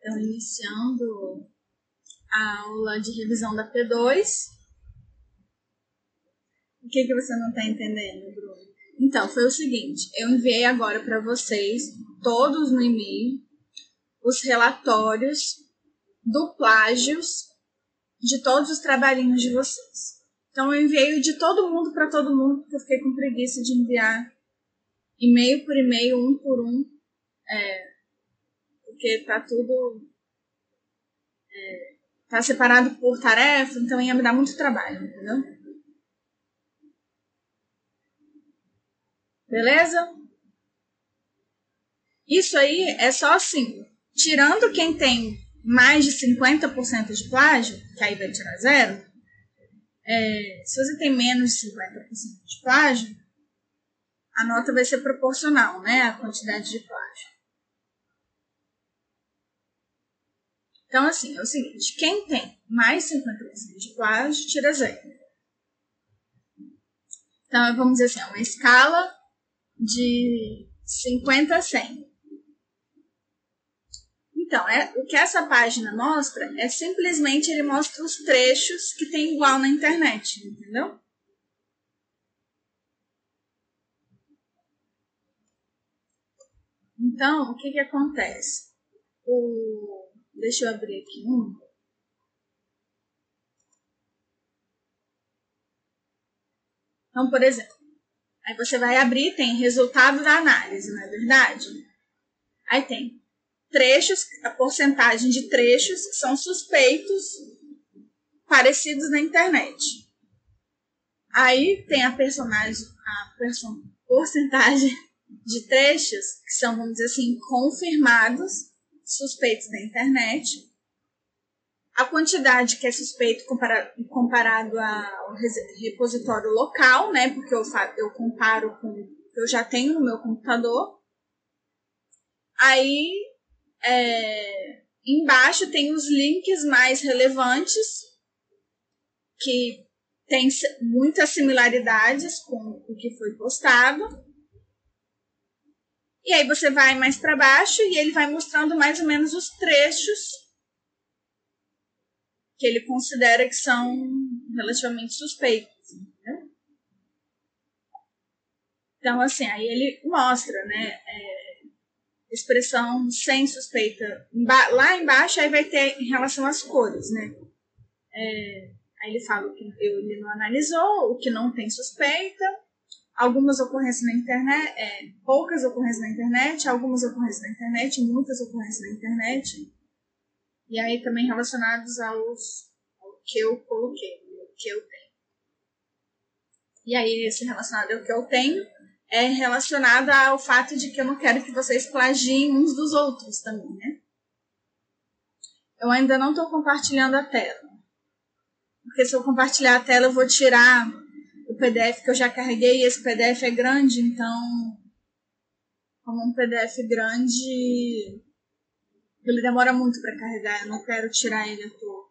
Então, iniciando a aula de revisão da P2. O que, que você não está entendendo, Bruno? Então, foi o seguinte: eu enviei agora para vocês, todos no e-mail, os relatórios do plágios de todos os trabalhinhos de vocês. Então, eu enviei de todo mundo para todo mundo, porque eu fiquei com preguiça de enviar e-mail por e-mail, um por um. É, porque tá tudo. É, tá separado por tarefa, então ia me dar muito trabalho, entendeu? Beleza? Isso aí é só assim, tirando quem tem mais de 50% de plágio, que aí vai tirar zero, é, se você tem menos de 50% de plágio, a nota vai ser proporcional, né, à quantidade de plágio. Então, assim, é o seguinte: quem tem mais 50% de plágio, tira zero. Então, vamos dizer assim, é uma escala de 50 a 100. Então, é, o que essa página mostra é simplesmente ele mostra os trechos que tem igual na internet, entendeu? Então, o que, que acontece? O, Deixa eu abrir aqui um. Então, por exemplo, aí você vai abrir, tem resultado da análise, não é verdade? Aí tem trechos, a porcentagem de trechos que são suspeitos parecidos na internet. Aí tem a personagem, a person, porcentagem de trechos que são, vamos dizer assim, confirmados suspeitos da internet, a quantidade que é suspeito comparado, ao repositório local, né? Porque eu, eu comparo com o que eu já tenho no meu computador. Aí, é, embaixo tem os links mais relevantes, que tem muitas similaridades com o que foi postado. E aí você vai mais para baixo e ele vai mostrando mais ou menos os trechos que ele considera que são relativamente suspeitos. Então, assim, aí ele mostra, né? É, expressão sem suspeita. Lá embaixo aí vai ter em relação às cores, né? É, aí ele fala o que ele não analisou, o que não tem suspeita algumas ocorrências na internet, é, poucas ocorrências na internet, algumas ocorrências na internet, muitas ocorrências na internet. E aí também relacionados aos, ao que eu coloquei, o que eu tenho. E aí esse relacionado ao que eu tenho é relacionado ao fato de que eu não quero que vocês plagiem uns dos outros também, né? Eu ainda não estou compartilhando a tela. Porque se eu compartilhar a tela, eu vou tirar PDF que eu já carreguei, esse PDF é grande, então, como um PDF grande, ele demora muito para carregar, eu não quero tirar ele à toa.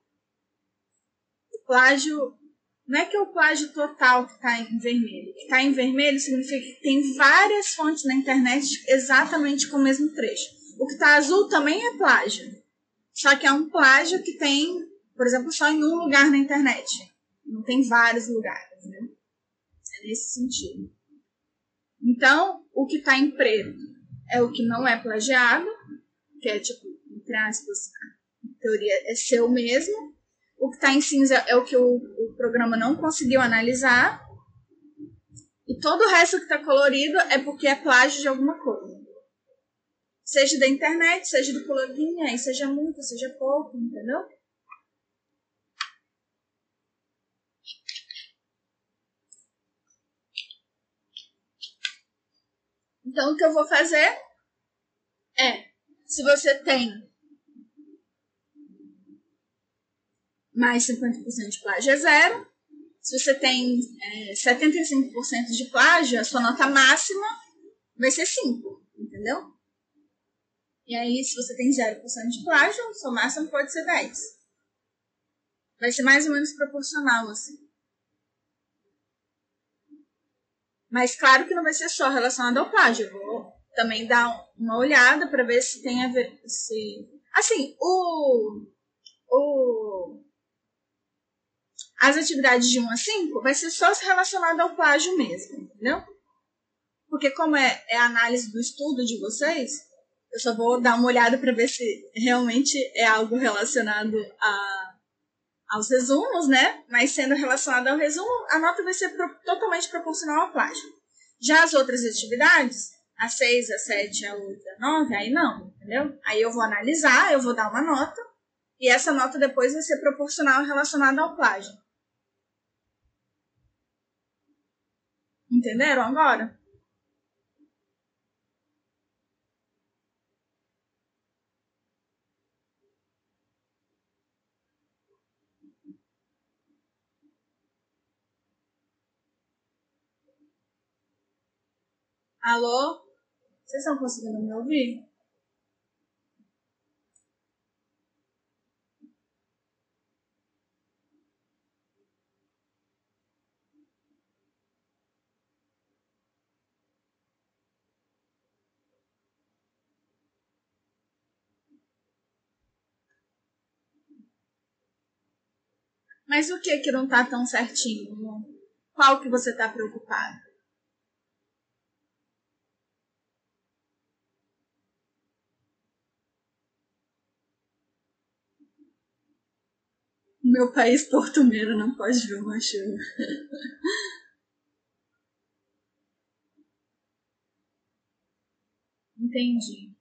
O plágio, não é que é o plágio total que está em vermelho. Que está em vermelho significa que tem várias fontes na internet exatamente com o mesmo trecho. O que está azul também é plágio. Só que é um plágio que tem, por exemplo, só em um lugar na internet. Não tem vários lugares, né? Nesse sentido. Então, o que está em preto é o que não é plagiado, que é tipo, entre aspas, teoria é seu mesmo. O que está em cinza é o que o, o programa não conseguiu analisar. E todo o resto que está colorido é porque é plágio de alguma coisa. Seja da internet, seja do aí seja muito, seja pouco, entendeu? Então, o que eu vou fazer é, se você tem mais 50% de plágio é zero. Se você tem é, 75% de plágio, a sua nota máxima vai ser 5, entendeu? E aí, se você tem 0% de plágio, a sua máxima pode ser 10. Vai ser mais ou menos proporcional, assim. Mas claro que não vai ser só relacionado ao plágio. Eu vou também dar uma olhada para ver se tem a ver. Se... Assim, o, o, as atividades de 1 a 5 vai ser só relacionado ao plágio mesmo, entendeu? Porque como é, é a análise do estudo de vocês, eu só vou dar uma olhada para ver se realmente é algo relacionado a, aos resumos, né? Mas sendo relacionado ao resumo, a nota vai ser pro, totalmente proporcional ao plágio. Já as outras atividades, a 6, a 7, a 8, a 9, aí não, entendeu? Aí eu vou analisar, eu vou dar uma nota, e essa nota depois vai ser proporcional relacionada ao plágio. Entenderam agora? Alô? Vocês estão conseguindo me ouvir? Mas o que que não tá tão certinho? Qual que você tá preocupado? Meu país portumeiro não pode ver uma chuva. Entendi.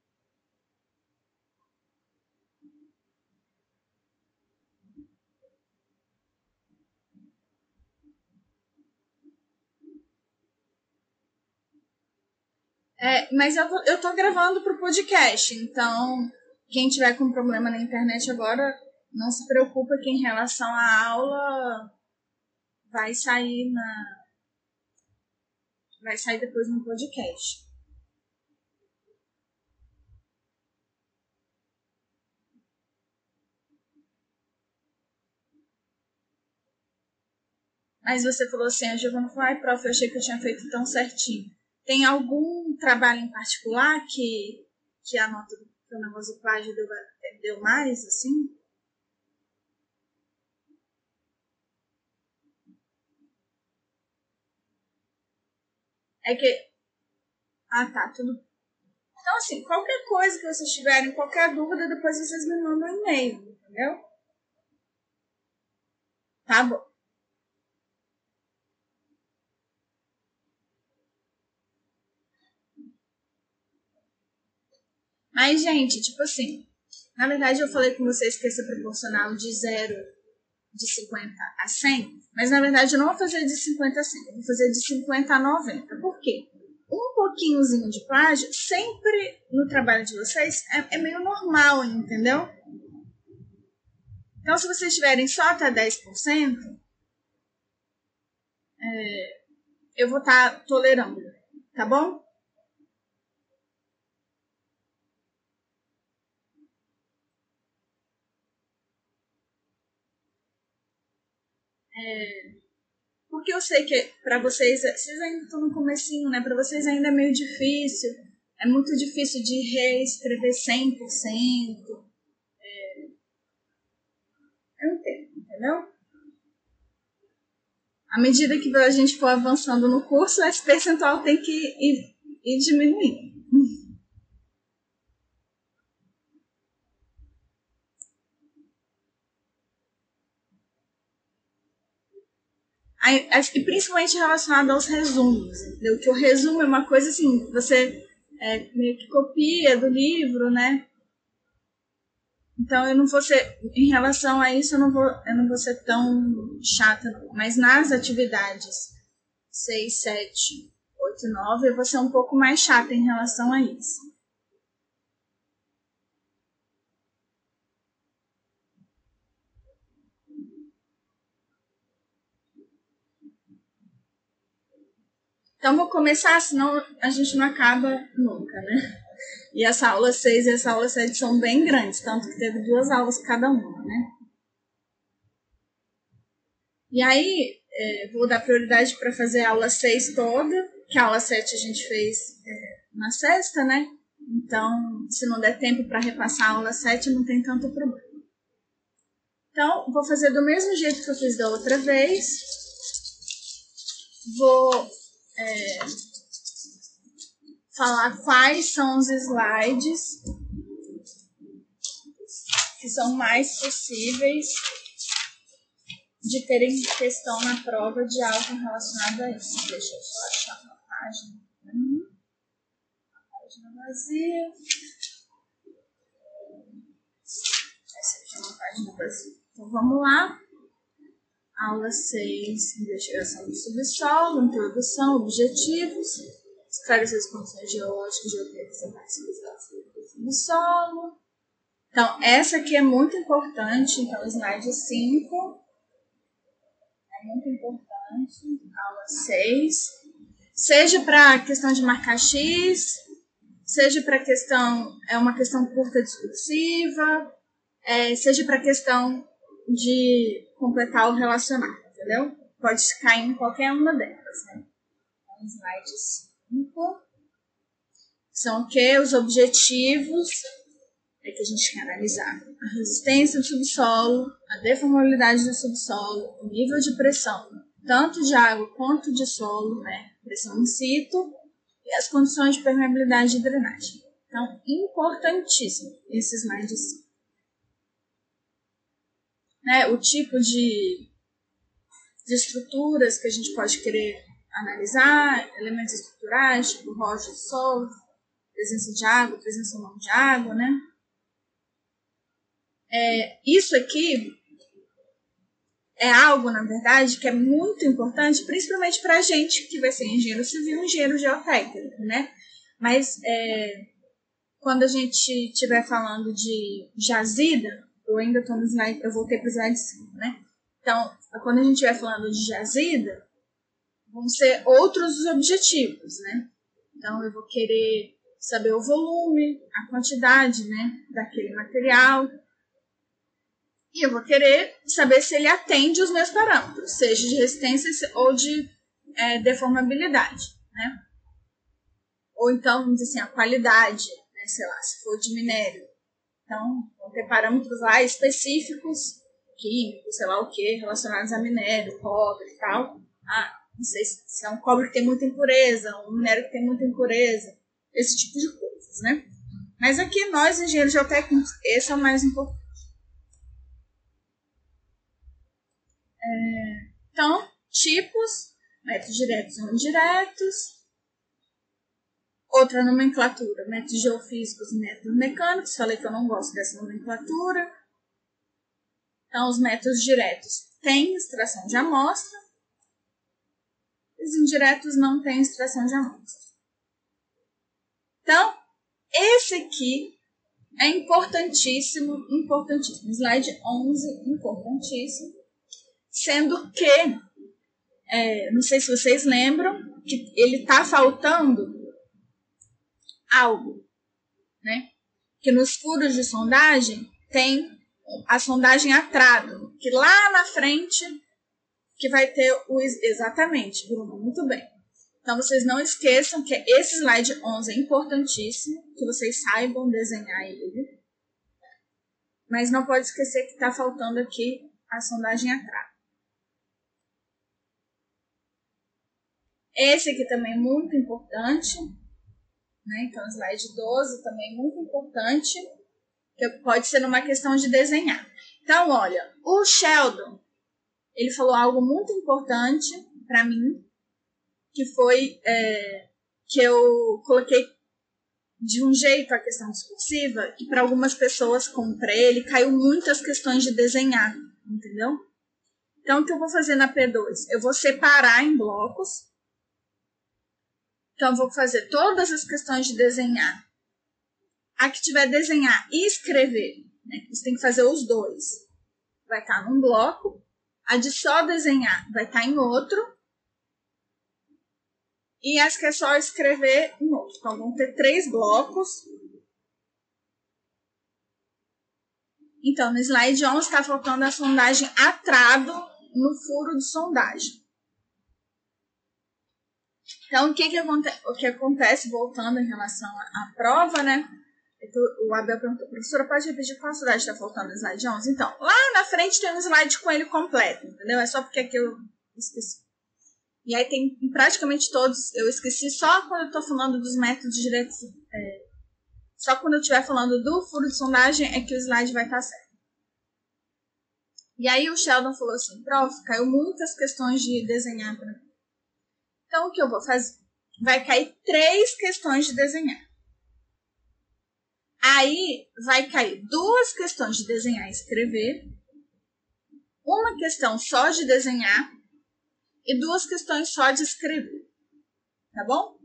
É, mas eu, eu tô gravando pro podcast, então quem tiver com problema na internet agora, não se preocupa que em relação à aula vai sair na. Vai sair depois no podcast. Mas você falou assim, a Giovana falou, ai, prof, eu achei que eu tinha feito tão certinho. Tem algum trabalho em particular que, que a nota do negócio do plágio deu, deu mais, assim? É que. Ah, tá, tudo. Então, assim, qualquer coisa que vocês tiverem, qualquer dúvida, depois vocês me mandam um e-mail, entendeu? Tá bom. Mas, gente, tipo assim, na verdade eu falei com vocês que ser proporcional de 0 de 50 a 100, mas na verdade eu não vou fazer de 50 a 100, eu vou fazer de 50 a 90. Por quê? Um pouquinhozinho de plágio, sempre no trabalho de vocês, é, é meio normal, entendeu? Então, se vocês tiverem só até 10%, é, eu vou estar tá tolerando, tá bom? É, porque eu sei que para vocês, vocês ainda estão no comecinho, né? Para vocês ainda é meio difícil. É muito difícil de reescrever 100%. É, eu entendo, entendeu? À medida que a gente for avançando no curso, esse percentual tem que ir, ir diminuindo. Acho que principalmente relacionado aos resumos, entendeu? Que o resumo é uma coisa assim, você é, meio que copia do livro, né? Então eu não vou ser, em relação a isso, eu não vou, eu não vou ser tão chata, não. mas nas atividades 6, 7, 8, 9, eu vou ser um pouco mais chata em relação a isso. Então vou começar, senão a gente não acaba nunca, né? E essa aula 6 e essa aula 7 são bem grandes, tanto que teve duas aulas cada uma, né? E aí, é, vou dar prioridade para fazer a aula 6 toda, que a aula 7 a gente fez é, na sexta, né? Então, se não der tempo para repassar a aula 7, não tem tanto problema. Então, vou fazer do mesmo jeito que eu fiz da outra vez. Vou é, falar quais são os slides que são mais possíveis de terem questão na prova de algo relacionado a isso. Deixa eu só achar uma página. Uma página vazia. Essa aqui é uma página vazia. Então vamos lá. Aula 6, investigação do subsolo, introdução, objetivos, esclarecer as condições geológicas, geotécnicas e participação do subsolo. Então, essa aqui é muito importante, então, slide 5 é muito importante, aula 6. Seja para questão de marcar X, seja para questão, é uma questão curta discursiva, é, seja para questão de completar o relacionado, entendeu? Pode cair em qualquer uma delas, né? Então, slide 5. São o que? Os objetivos é que a gente quer analisar a resistência do subsolo, a deformabilidade do subsolo, o nível de pressão, tanto de água quanto de solo, né? pressão in situ, e as condições de permeabilidade e drenagem. Então, importantíssimo esses mais de si. Né, o tipo de, de estruturas que a gente pode querer analisar, elementos estruturais, tipo rocha, solo, presença de água, presença ou não de água, né? É, isso aqui é algo, na verdade, que é muito importante, principalmente para a gente que vai ser engenheiro civil, engenheiro geotécnico, né? Mas é, quando a gente estiver falando de jazida, eu ainda estou no slide, eu voltei para o slide 5, né? Então, quando a gente estiver falando de jazida, vão ser outros os objetivos, né? Então, eu vou querer saber o volume, a quantidade, né, daquele material, e eu vou querer saber se ele atende os meus parâmetros, seja de resistência ou de é, deformabilidade, né? Ou então, vamos dizer assim, a qualidade, né? sei lá, se for de minério. Então, vão ter parâmetros lá específicos, químicos, sei lá o que, relacionados a minério, cobre e tal. Ah, não sei se é um cobre que tem muita impureza, um minério que tem muita impureza, esse tipo de coisas, né? Mas aqui, nós, engenheiros geotécnicos, esse é o mais importante. É, então, tipos, métodos diretos e indiretos. Outra nomenclatura, métodos geofísicos e métodos mecânicos. Falei que eu não gosto dessa nomenclatura. Então, os métodos diretos têm extração de amostra. Os indiretos não têm extração de amostra. Então, esse aqui é importantíssimo, importantíssimo. Slide 11, importantíssimo sendo que, é, não sei se vocês lembram, que ele está faltando algo, né? Que nos furos de sondagem tem a sondagem atrado, que lá na frente que vai ter o exatamente, Bruno, muito bem. Então vocês não esqueçam que esse slide 11 é importantíssimo, que vocês saibam desenhar ele. Mas não pode esquecer que está faltando aqui a sondagem atrás. Esse aqui também é muito importante, né? Então, slide 12 também muito importante, que pode ser uma questão de desenhar. Então, olha, o Sheldon, ele falou algo muito importante para mim, que foi é, que eu coloquei de um jeito a questão discursiva e para algumas pessoas, como para ele, caiu muitas questões de desenhar, entendeu? Então, o que eu vou fazer na P2? Eu vou separar em blocos então, vou fazer todas as questões de desenhar. A que tiver desenhar e escrever, né? Você tem que fazer os dois. Vai estar num bloco. A de só desenhar vai estar em outro. E as que é só escrever em outro. Então, vão ter três blocos. Então, no slide 11 está faltando a sondagem atrado no furo de sondagem. Então, o que, que, aconte o que acontece, voltando em relação à prova, né? É o Abel perguntou, professora, pode repetir qual cidade está faltando no slide 11? Então, lá na frente tem um slide com ele completo, entendeu? É só porque aqui eu esqueci. E aí tem praticamente todos, eu esqueci só quando eu estou falando dos métodos diretos. É, só quando eu estiver falando do furo de sondagem é que o slide vai estar tá certo. E aí o Sheldon falou assim, prof, caiu muitas questões de desenhar para mim. Então o que eu vou fazer? Vai cair três questões de desenhar. Aí vai cair duas questões de desenhar e escrever, uma questão só de desenhar e duas questões só de escrever. Tá bom?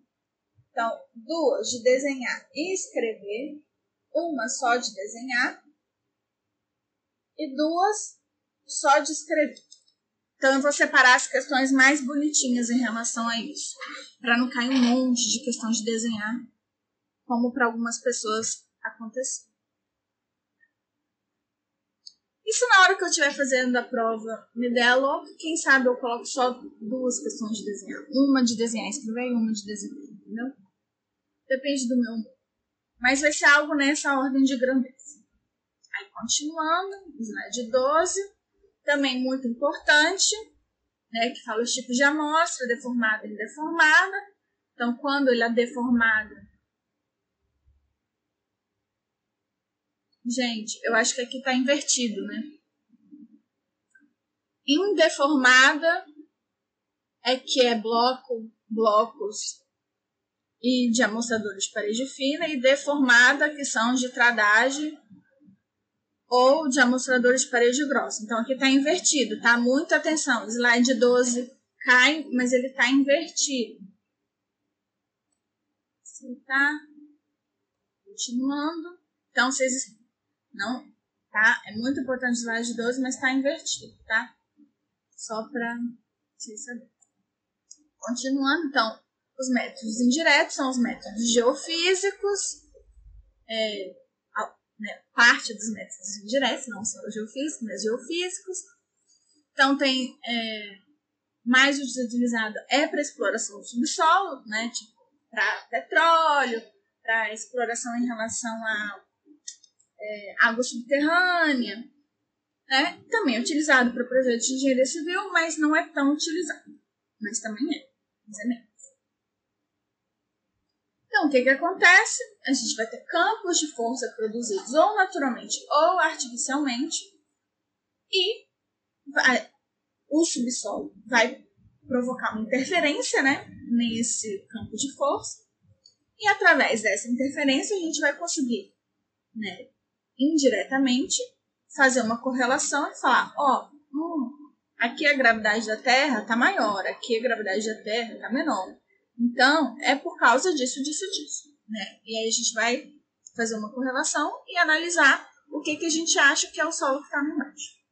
Então, duas de desenhar e escrever, uma só de desenhar e duas só de escrever. Então, eu vou separar as questões mais bonitinhas em relação a isso, para não cair um monte de questões de desenhar, como para algumas pessoas aconteceu. Isso na hora que eu estiver fazendo a prova me der logo, quem sabe eu coloco só duas questões de desenhar. Uma de desenhar escrever e uma de desenhar, entendeu? Depende do meu humor. Mas vai ser algo nessa ordem de grandeza. Aí continuando, slide 12, também muito importante, né, que fala os tipos de amostra, deformada e deformada. Então, quando ele é deformada, Gente, eu acho que aqui tá invertido, né? Indeformada é que é bloco, blocos e de amostradores de parede fina, e deformada, que são de tradagem ou de amostradores de parede grossa. Então aqui está invertido, tá? Muita atenção. Slide 12 cai, mas ele está invertido. Assim, tá? Continuando. Então, vocês não, tá? É muito importante o slide 12, mas está invertido, tá? Só para vocês saberem. Continuando, então, os métodos indiretos são os métodos geofísicos, é, né, parte dos métodos indiretos, não só os geofísicos, mas geofísicos. Então, tem é, mais utilizado é para exploração do subsolo, né, tipo, para petróleo, para exploração em relação a é, água subterrânea, né? também é utilizado para projetos de engenharia civil, mas não é tão utilizado. Mas também é, mas é menos. Então, o que, que acontece? A gente vai ter campos de força produzidos ou naturalmente ou artificialmente, e vai, o subsolo vai provocar uma interferência né, nesse campo de força, e através dessa interferência a gente vai conseguir né, indiretamente fazer uma correlação e falar, ó, oh, hum, aqui a gravidade da Terra está maior, aqui a gravidade da Terra está menor. Então, é por causa disso, disso, disso. Né? E aí a gente vai fazer uma correlação e analisar o que, que a gente acha que é o solo que está no embaixo.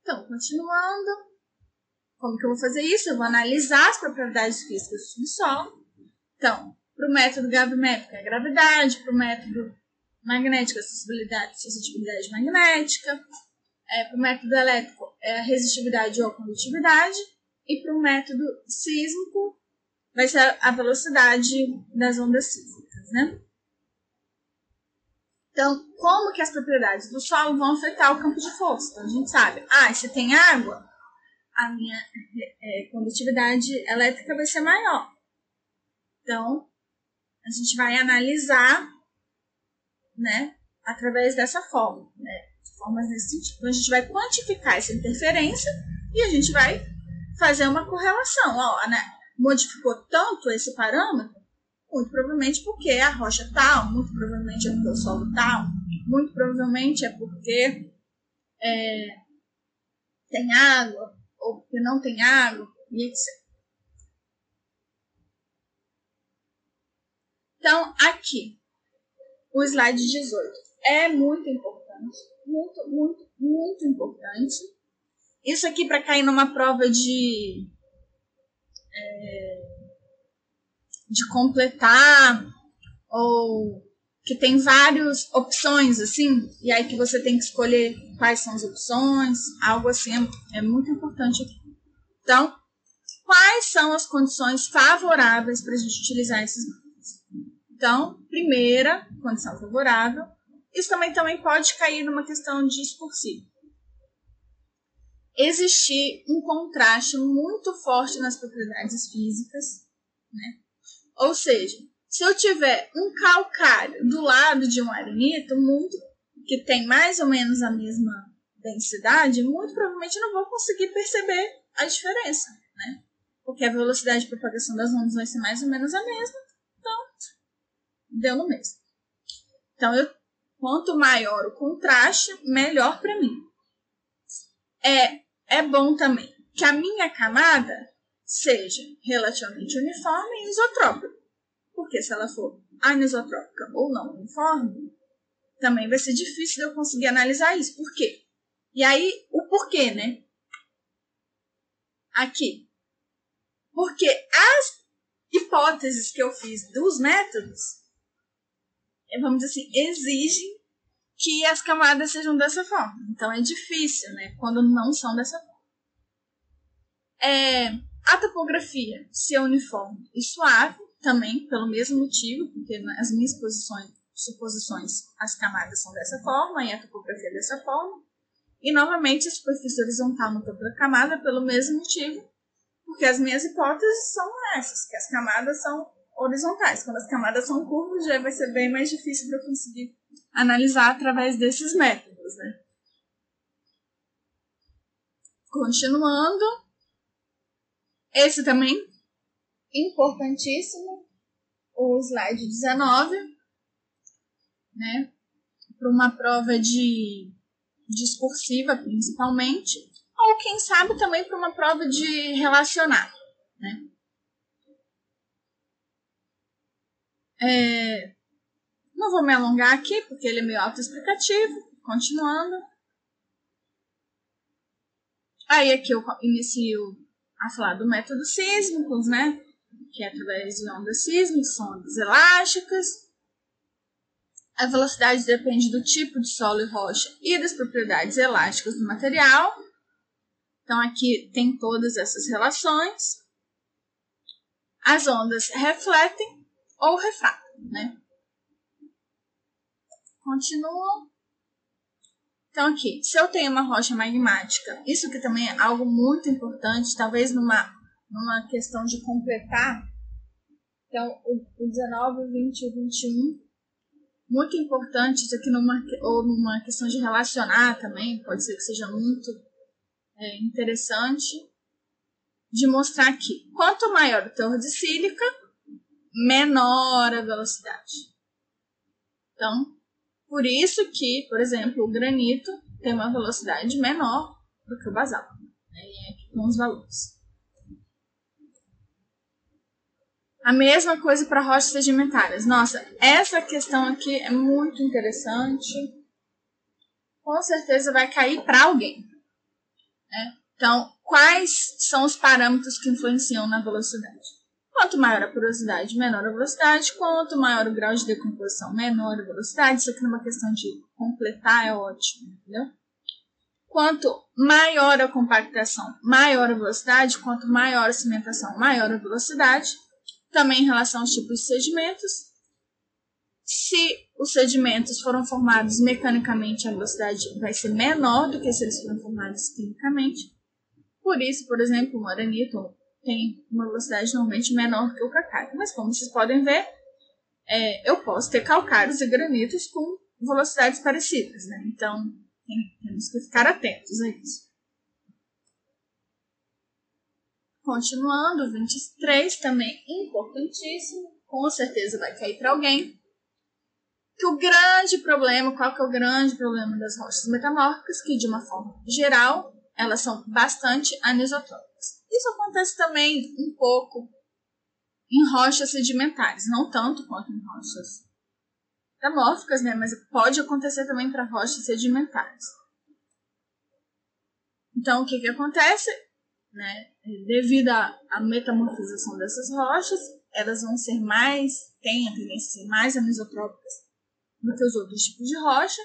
Então, continuando. Como que eu vou fazer isso? Eu vou analisar as propriedades físicas do subsolo. Então, para o método que é a gravidade, para o método magnético, acessibilidade, sensitividade magnética, é, para o método elétrico, é a resistividade ou condutividade, e para o método sísmico, vai ser a velocidade das ondas sísmicas, né? Então, como que as propriedades do solo vão afetar o campo de força? Então, a gente sabe, ah, se tem água, a minha é, condutividade elétrica vai ser maior. Então, a gente vai analisar, né, através dessa forma, né, formas nesse sentido. Então, a gente vai quantificar essa interferência e a gente vai fazer uma correlação. Ó, né, modificou tanto esse parâmetro, muito provavelmente porque a rocha tal, muito provavelmente é porque o solo tal, muito provavelmente é porque é, tem água, ou porque não tem água, e etc. Então, aqui, o slide 18 é muito importante, muito, muito, muito importante. Isso aqui para cair numa prova de é, de completar ou que tem várias opções assim e aí que você tem que escolher quais são as opções, algo assim é, é muito importante aqui. Então, quais são as condições favoráveis para a gente utilizar esses métodos. Então, primeira condição favorável, isso também, também pode cair numa questão discursiva. Existir um contraste muito forte nas propriedades físicas, né? Ou seja, se eu tiver um calcário do lado de um arenito, muito que tem mais ou menos a mesma densidade, muito provavelmente eu não vou conseguir perceber a diferença, né? Porque a velocidade de propagação das ondas vai ser mais ou menos a mesma, então deu no mesmo. Então, eu, quanto maior o contraste, melhor para mim. É, é bom também que a minha camada seja relativamente uniforme e isotrópica. Porque se ela for anisotrópica ou não uniforme, também vai ser difícil de eu conseguir analisar isso. Por quê? E aí, o porquê, né? Aqui. Porque as hipóteses que eu fiz dos métodos, é, vamos dizer assim, exigem que as camadas sejam dessa forma. Então é difícil, né? Quando não são dessa forma. É, a topografia ser uniforme e suave, também pelo mesmo motivo, porque as minhas posições, suposições, as camadas são dessa forma e a topografia dessa forma. E novamente a superfície horizontal no topo da camada pelo mesmo motivo, porque as minhas hipóteses são essas, que as camadas são horizontais. Quando as camadas são curvas, já vai ser bem mais difícil para eu conseguir analisar através desses métodos, né? Continuando, esse também importantíssimo, o slide 19, né? Para uma prova de discursiva, principalmente, ou quem sabe também para uma prova de relacionar, né? É, não vou me alongar aqui, porque ele é meio autoexplicativo. Continuando. Aí aqui eu inicio a falar do método sísmicos, né? Que é através de ondas sísmicas, são ondas elásticas. A velocidade depende do tipo de solo e rocha e das propriedades elásticas do material. Então aqui tem todas essas relações. As ondas refletem ou refratam, né? Continuam. Então, aqui, se eu tenho uma rocha magmática, isso que também é algo muito importante, talvez numa, numa questão de completar. Então, o, 19, o 20 e o 21, muito importante, isso aqui numa, ou numa questão de relacionar também, pode ser que seja muito é, interessante, de mostrar que quanto maior o teor de sílica, menor a velocidade. Então, por isso que, por exemplo, o granito tem uma velocidade menor do que o basalto. Né? E aqui com os valores. A mesma coisa para rochas sedimentares. Nossa, essa questão aqui é muito interessante. Com certeza vai cair para alguém. Né? Então, quais são os parâmetros que influenciam na velocidade? Quanto maior a porosidade, menor a velocidade. Quanto maior o grau de decomposição, menor a velocidade. Isso aqui numa questão de completar é ótimo, entendeu? Quanto maior a compactação, maior a velocidade. Quanto maior a cimentação, maior a velocidade. Também em relação aos tipos de sedimentos. Se os sedimentos foram formados mecanicamente, a velocidade vai ser menor do que se eles foram formados quimicamente. Por isso, por exemplo, o moranito tem uma velocidade normalmente menor que o calcário. Mas como vocês podem ver, é, eu posso ter calcários e granitos com velocidades parecidas, né? Então, tem, temos que ficar atentos a isso. Continuando, 23 também importantíssimo, com certeza vai cair para alguém. Que o grande problema, qual que é o grande problema das rochas metamórficas? Que de uma forma geral, elas são bastante anisotrópicas. Isso acontece também um pouco em rochas sedimentares, não tanto quanto em rochas metamórficas, né? Mas pode acontecer também para rochas sedimentares. Então, o que, que acontece? Né? Devido à metamorfização dessas rochas, elas vão ser mais, têm a tendência a ser mais anisotrópicas do que os outros tipos de rocha.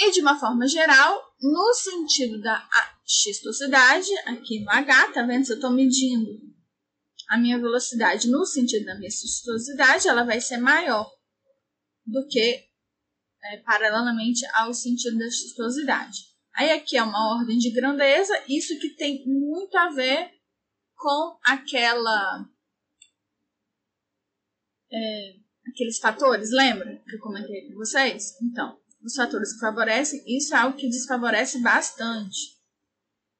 E de uma forma geral, no sentido da xistosidade aqui no H, tá vendo? Se eu estou medindo a minha velocidade no sentido da minha xistosidade, ela vai ser maior do que é, paralelamente ao sentido da xistosidade. Aí aqui é uma ordem de grandeza, isso que tem muito a ver com aquela é, aqueles fatores, lembra que eu comentei com vocês? Então, os fatores que favorecem, isso é algo que desfavorece bastante.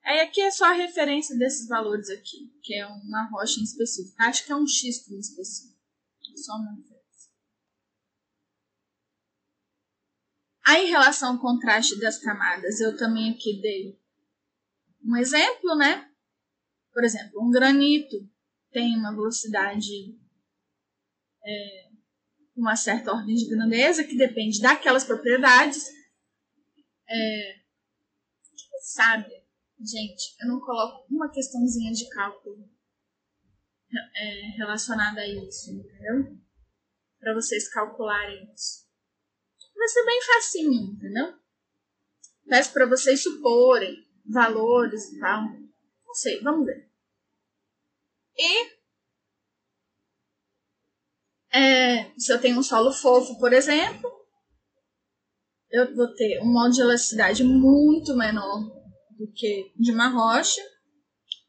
Aí aqui é só a referência desses valores aqui, que é uma rocha em específico. Acho que é um xisto em específico. Só uma referência. Aí, em relação ao contraste das camadas, eu também aqui dei um exemplo, né? Por exemplo, um granito tem uma velocidade é, uma certa ordem de grandeza que depende daquelas propriedades. É, sabe, gente, eu não coloco uma questãozinha de cálculo é, relacionada a isso, entendeu? Para vocês calcularem isso. Vai ser bem facinho, entendeu? Peço para vocês suporem valores e tal. Não sei, vamos ver. E é, se eu tenho um solo fofo, por exemplo, eu vou ter um modo de elasticidade muito menor do que de uma rocha,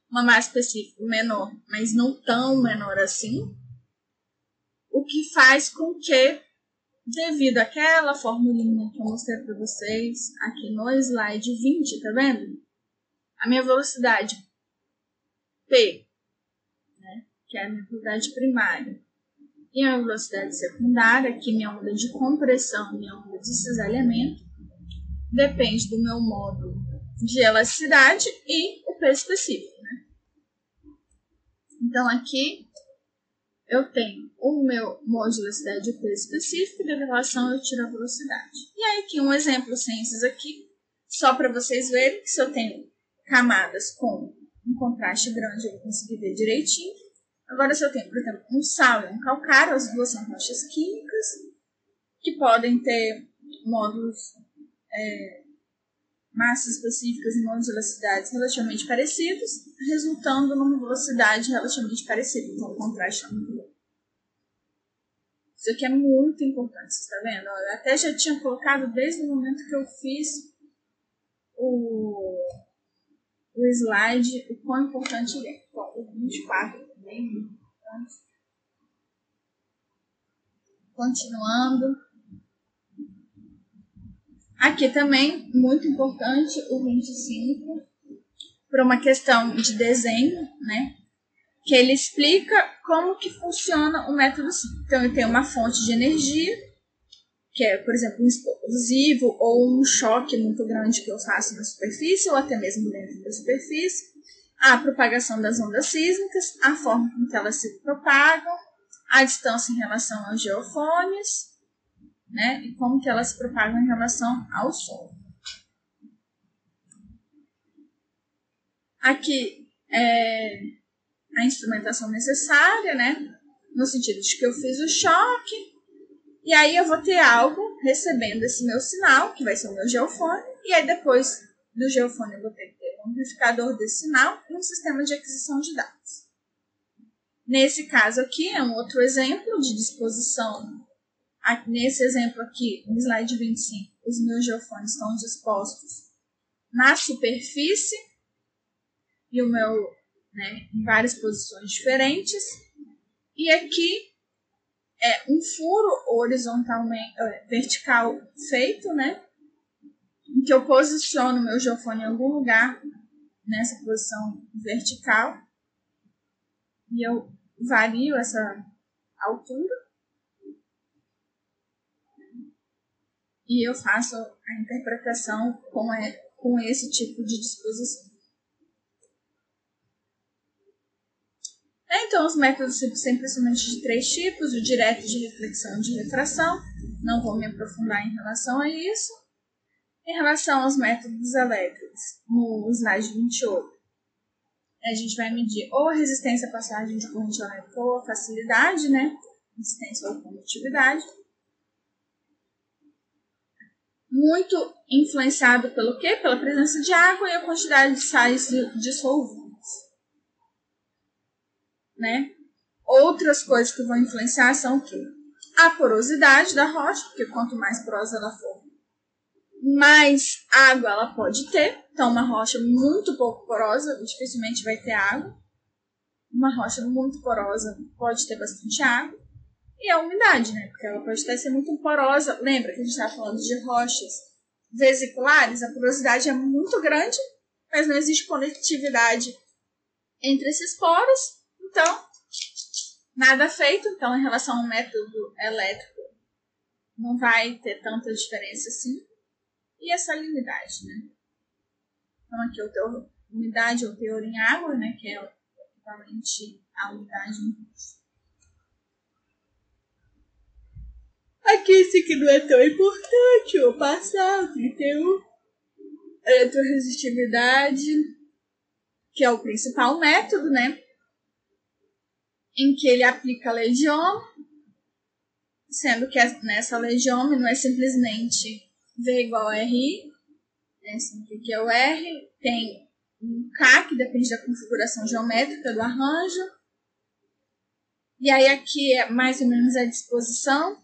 uma massa específica menor, mas não tão menor assim, o que faz com que, devido àquela formulinha que eu mostrei para vocês aqui no slide 20, tá vendo? A minha velocidade P, né, que é a minha velocidade primária, e a velocidade secundária, que minha onda de compressão, minha onda de cisalhamento, depende do meu modo de elasticidade e o peso específico. Né? Então aqui eu tenho o meu modo de elasticidade e o peso específico, e da relação eu tiro a velocidade. E aí aqui um exemplo sem esses aqui, só para vocês verem que se eu tenho camadas com um contraste grande, eu vou conseguir ver direitinho. Agora, se eu tenho, por exemplo, um sal e um calcário, as duas são rochas químicas, que podem ter módulos, é, massas específicas e módulos de velocidades relativamente parecidos, resultando numa velocidade relativamente parecida. Então, o contraste é muito bom. Isso aqui é muito importante, você está vendo? Eu até já tinha colocado desde o momento que eu fiz o, o slide, o quão importante ele é. Bom, o 24 bem Continuando. Aqui também, muito importante, o 25, para uma questão de desenho, né? Que ele explica como que funciona o método sim. Então, eu tenho uma fonte de energia, que é, por exemplo, um explosivo ou um choque muito grande que eu faço na superfície ou até mesmo dentro da superfície a propagação das ondas sísmicas, a forma com que elas se propagam, a distância em relação aos geofones, né, e como que elas se propagam em relação ao Sol. Aqui é a instrumentação necessária, né, no sentido de que eu fiz o choque, e aí eu vou ter algo recebendo esse meu sinal, que vai ser o meu geofone, e aí depois do geofone eu vou ter amplificador desse sinal e um sistema de aquisição de dados. Nesse caso aqui é um outro exemplo de disposição. Nesse exemplo aqui, no slide 25, os meus geofones estão dispostos na superfície e o meu né, em várias posições diferentes. E aqui é um furo horizontalmente, é, vertical feito, né? Em que eu posiciono meu geofone em algum lugar nessa posição vertical e eu vario essa altura e eu faço a interpretação com, é, com esse tipo de disposição. Então, os métodos são de três tipos: o direto de reflexão e de refração. Não vou me aprofundar em relação a isso. Em relação aos métodos elétricos, no slide 28, a gente vai medir ou a resistência à passagem de corrente elétrica ou a facilidade, né? Resistência ou condutividade. Muito influenciado pelo quê? Pela presença de água e a quantidade de sais dissolvidos. Né? Outras coisas que vão influenciar são o quê? A porosidade da rocha, porque quanto mais porosa ela for, mais água ela pode ter. Então, uma rocha muito pouco porosa dificilmente vai ter água. Uma rocha muito porosa pode ter bastante água. E a umidade, né? Porque ela pode até ser muito porosa. Lembra que a gente estava falando de rochas vesiculares? A porosidade é muito grande, mas não existe conectividade entre esses poros. Então, nada feito. Então, em relação ao método elétrico, não vai ter tanta diferença assim. E a salinidade, né? Então, aqui o teor, umidade ou teor em água, né? Que é equivalente à umidade em Aqui esse aqui não é tão importante, o 31. Eletroresistividade, que é o principal método, né? em que ele aplica a legião, sendo que nessa legião não é simplesmente V igual a RI, né? o que é o R, tem um K, que depende da configuração geométrica do arranjo, e aí aqui é mais ou menos a disposição,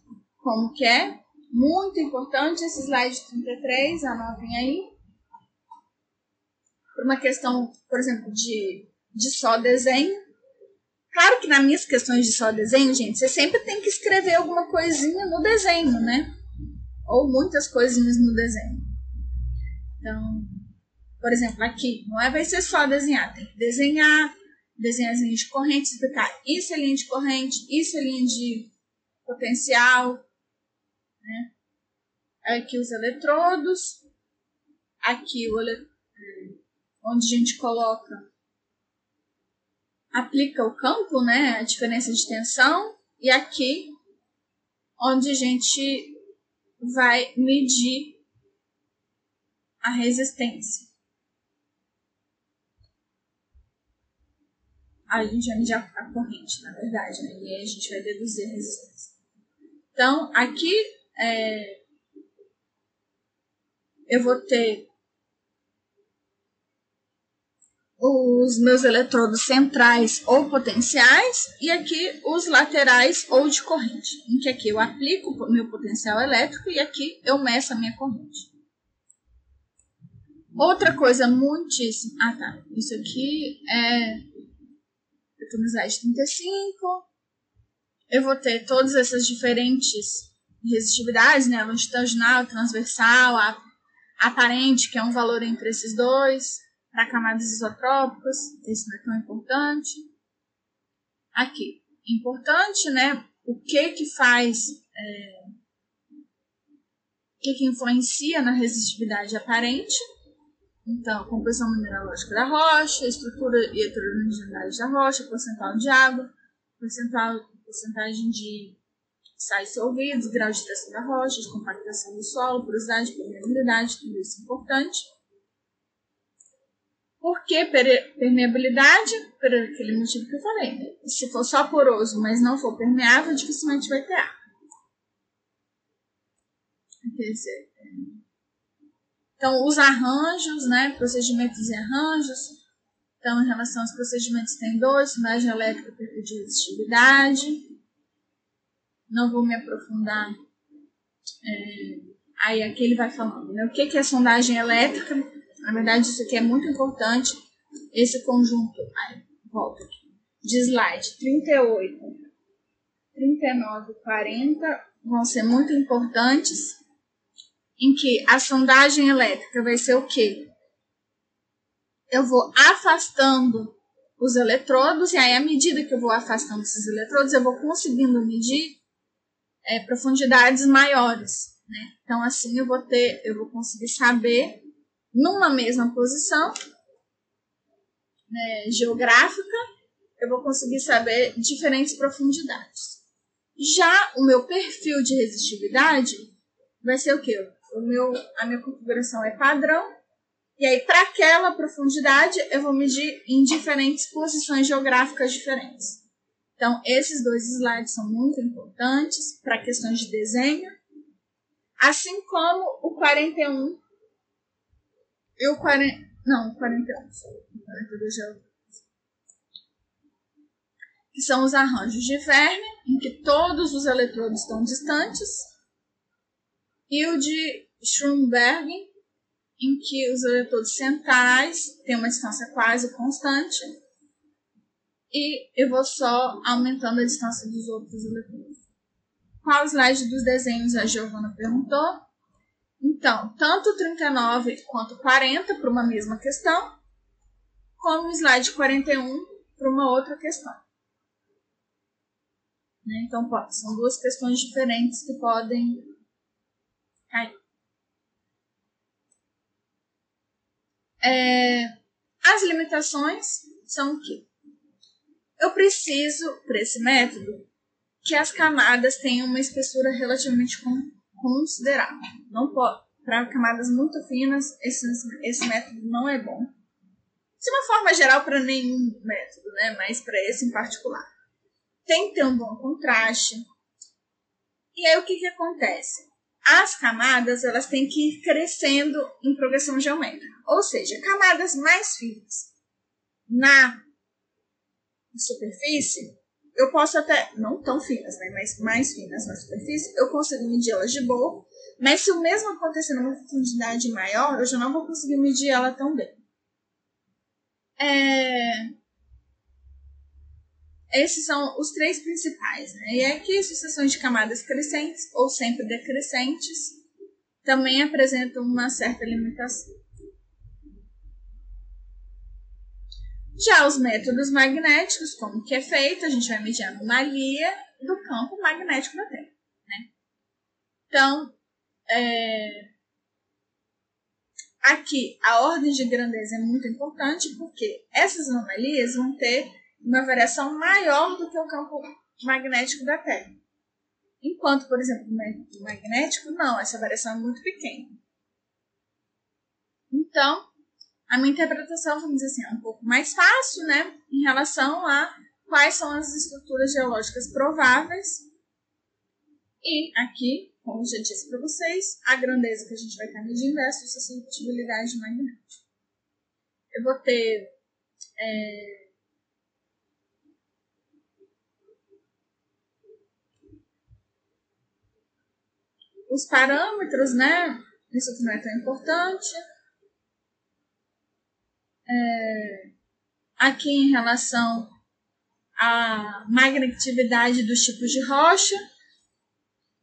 como que é, muito importante esse slide 33, anotem aí, por uma questão, por exemplo, de, de só desenho, Claro que nas minhas questões de só desenho, gente, você sempre tem que escrever alguma coisinha no desenho, né? Ou muitas coisinhas no desenho. Então, por exemplo, aqui, não é vai ser só desenhar, tem que desenhar, desenhar as linhas de corrente, explicar isso é linha de corrente, isso é linha de potencial, né? Aqui os eletrodos, aqui o onde a gente coloca aplica o campo, né, a diferença de tensão, e aqui onde a gente vai medir a resistência. A gente vai medir a corrente, na verdade, né? e aí a gente vai deduzir a resistência. Então, aqui é, eu vou ter os meus eletrodos centrais ou potenciais e aqui os laterais ou de corrente, em que aqui eu aplico o meu potencial elétrico e aqui eu meço a minha corrente. Outra coisa muitíssimo... Ah, tá. Isso aqui é... Eu estou no slide 35. Eu vou ter todas essas diferentes resistividades, né? Longitudinal, transversal, aparente, que é um valor entre esses dois para camadas isotrópicas, esse não é tão importante. Aqui, importante, né? O que que faz, é, o que que influencia na resistividade aparente. Então, a composição mineralógica da rocha, estrutura e heterogeneidade da rocha, percentual de água, percentual, porcentagem de sais solvidos, grau de tensão da rocha, de compactação do solo, porosidade, permeabilidade, tudo isso é importante. Por que permeabilidade? Por aquele motivo que eu falei. Né? Se for só poroso, mas não for permeável, dificilmente vai ter água. Então, os arranjos, né? Procedimentos e arranjos. Então, em relação aos procedimentos, tem dois: sondagem elétrica de resistividade. Não vou me aprofundar. É, aí aqui ele vai falando, né? O que, que é sondagem elétrica? Na verdade, isso aqui é muito importante. Esse conjunto, aí, volta aqui, de slide 38, 39 e 40 vão ser muito importantes, em que a sondagem elétrica vai ser o quê? Eu vou afastando os eletrodos, e aí, à medida que eu vou afastando esses eletrodos, eu vou conseguindo medir é, profundidades maiores. Né? Então, assim, eu vou ter, eu vou conseguir saber numa mesma posição né, geográfica, eu vou conseguir saber diferentes profundidades. Já o meu perfil de resistividade vai ser o quê? O meu, a minha configuração é padrão, e aí para aquela profundidade eu vou medir em diferentes posições geográficas diferentes. Então, esses dois slides são muito importantes para questões de desenho Assim como o 41 e o 40. Não, o 41. 42 é o que são os arranjos de Verne, em que todos os eletrodos estão distantes, e o de Schoenberg, em que os eletrodos centrais têm uma distância quase constante, e eu vou só aumentando a distância dos outros eletrodos. Qual slide dos desenhos a Giovana perguntou? Então, tanto 39 quanto 40 para uma mesma questão, como o slide 41 para uma outra questão. Né? Então, são duas questões diferentes que podem cair. É, as limitações são o quê? Eu preciso, para esse método, que as camadas tenham uma espessura relativamente considerável. Não para camadas muito finas, esse, esse método não é bom. De uma forma geral, para nenhum método, né? mas para esse em particular tem que ter um bom contraste. E aí o que, que acontece? As camadas elas têm que ir crescendo em progressão geométrica, ou seja, camadas mais finas na superfície, eu posso até, não tão finas, né, mas mais finas na superfície, eu consigo medir elas de boa, mas se o mesmo acontecer numa profundidade maior, eu já não vou conseguir medir ela tão bem. É, esses são os três principais. Né? E aqui, sucessões de camadas crescentes ou sempre decrescentes também apresentam uma certa limitação. Já os métodos magnéticos, como que é feito, a gente vai medir a anomalia do campo magnético da Terra. Né? Então, é... aqui a ordem de grandeza é muito importante porque essas anomalias vão ter uma variação maior do que o campo magnético da Terra. Enquanto, por exemplo, o magnético, não, essa variação é muito pequena. Então, a minha interpretação, vamos dizer assim, é um pouco mais fácil, né, em relação a quais são as estruturas geológicas prováveis. E aqui, como já disse para vocês, a grandeza que a gente vai estar medindo é a suscetibilidade magnética. Eu vou ter é, os parâmetros, né? Isso que não é tão importante. É, aqui em relação à magnetividade dos tipos de rocha.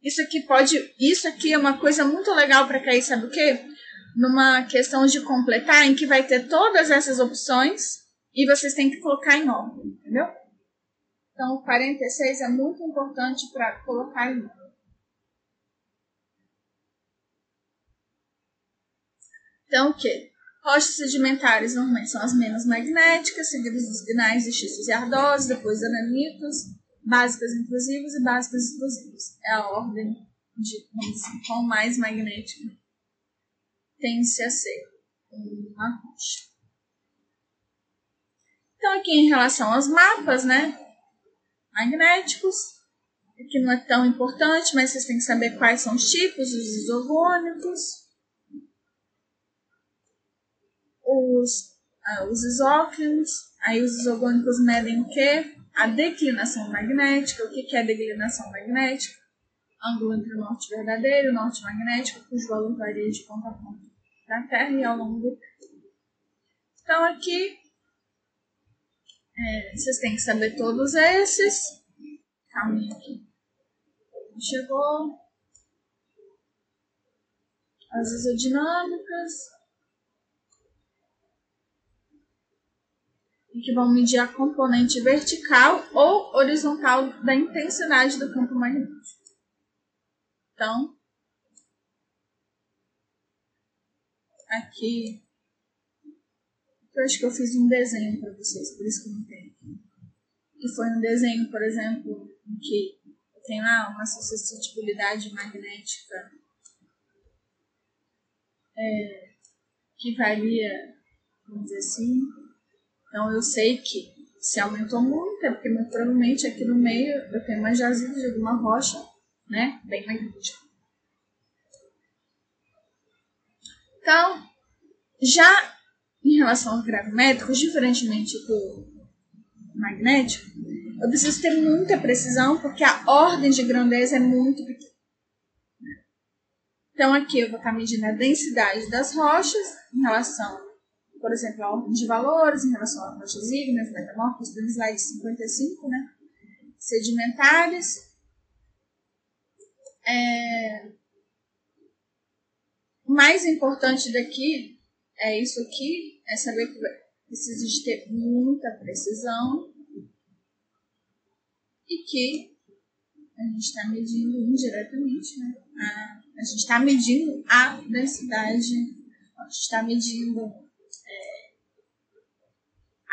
Isso aqui pode. Isso aqui é uma coisa muito legal para cair, sabe o quê? Numa questão de completar, em que vai ter todas essas opções e vocês têm que colocar em ordem, entendeu? Então, o 46 é muito importante para colocar em ordem. Então, o que? Rochas sedimentares normalmente são as menos magnéticas, seguidas dos gnais e xistos e ardosos, depois ananitos, básicas inclusivas e básicas explosivas. É a ordem de, dizer, qual mais magnética tem-se a ser uma rocha. Então, aqui em relação aos mapas, né, magnéticos, aqui não é tão importante, mas vocês têm que saber quais são os tipos, os isogônicos, os, uh, os isóclinos, aí os isogônicos medem o quê? A declinação magnética. O que, que é declinação magnética? Ângulo entre o norte verdadeiro e o norte magnético, cujo valor varia de ponta a ponta da Terra e ao longo do tempo. Então, aqui, é, vocês têm que saber todos esses. Calma aqui. Chegou. As isodinâmicas. e que vão medir a componente vertical ou horizontal da intensidade do campo magnético. Então, aqui, eu acho que eu fiz um desenho para vocês, por isso que não tenho aqui. Que foi um desenho, por exemplo, em que tenho lá uma suscetibilidade magnética é, que varia, vamos dizer assim, então eu sei que se aumentou muito, é porque muito provavelmente aqui no meio eu tenho uma jazida de alguma rocha, né? Bem magnética. Então, já em relação ao gravimétrico, diferentemente do magnético, eu preciso ter muita precisão porque a ordem de grandeza é muito pequena. Então, aqui eu vou estar medindo a densidade das rochas em relação, por exemplo, à ordem de valores, em relação a rochas ígneas, metamórficas, do slide 55, né? Sedimentares. É... O mais importante daqui é isso aqui, é saber que precisa de ter muita precisão e que a gente está medindo indiretamente, né? A, a gente está medindo a densidade, a gente está medindo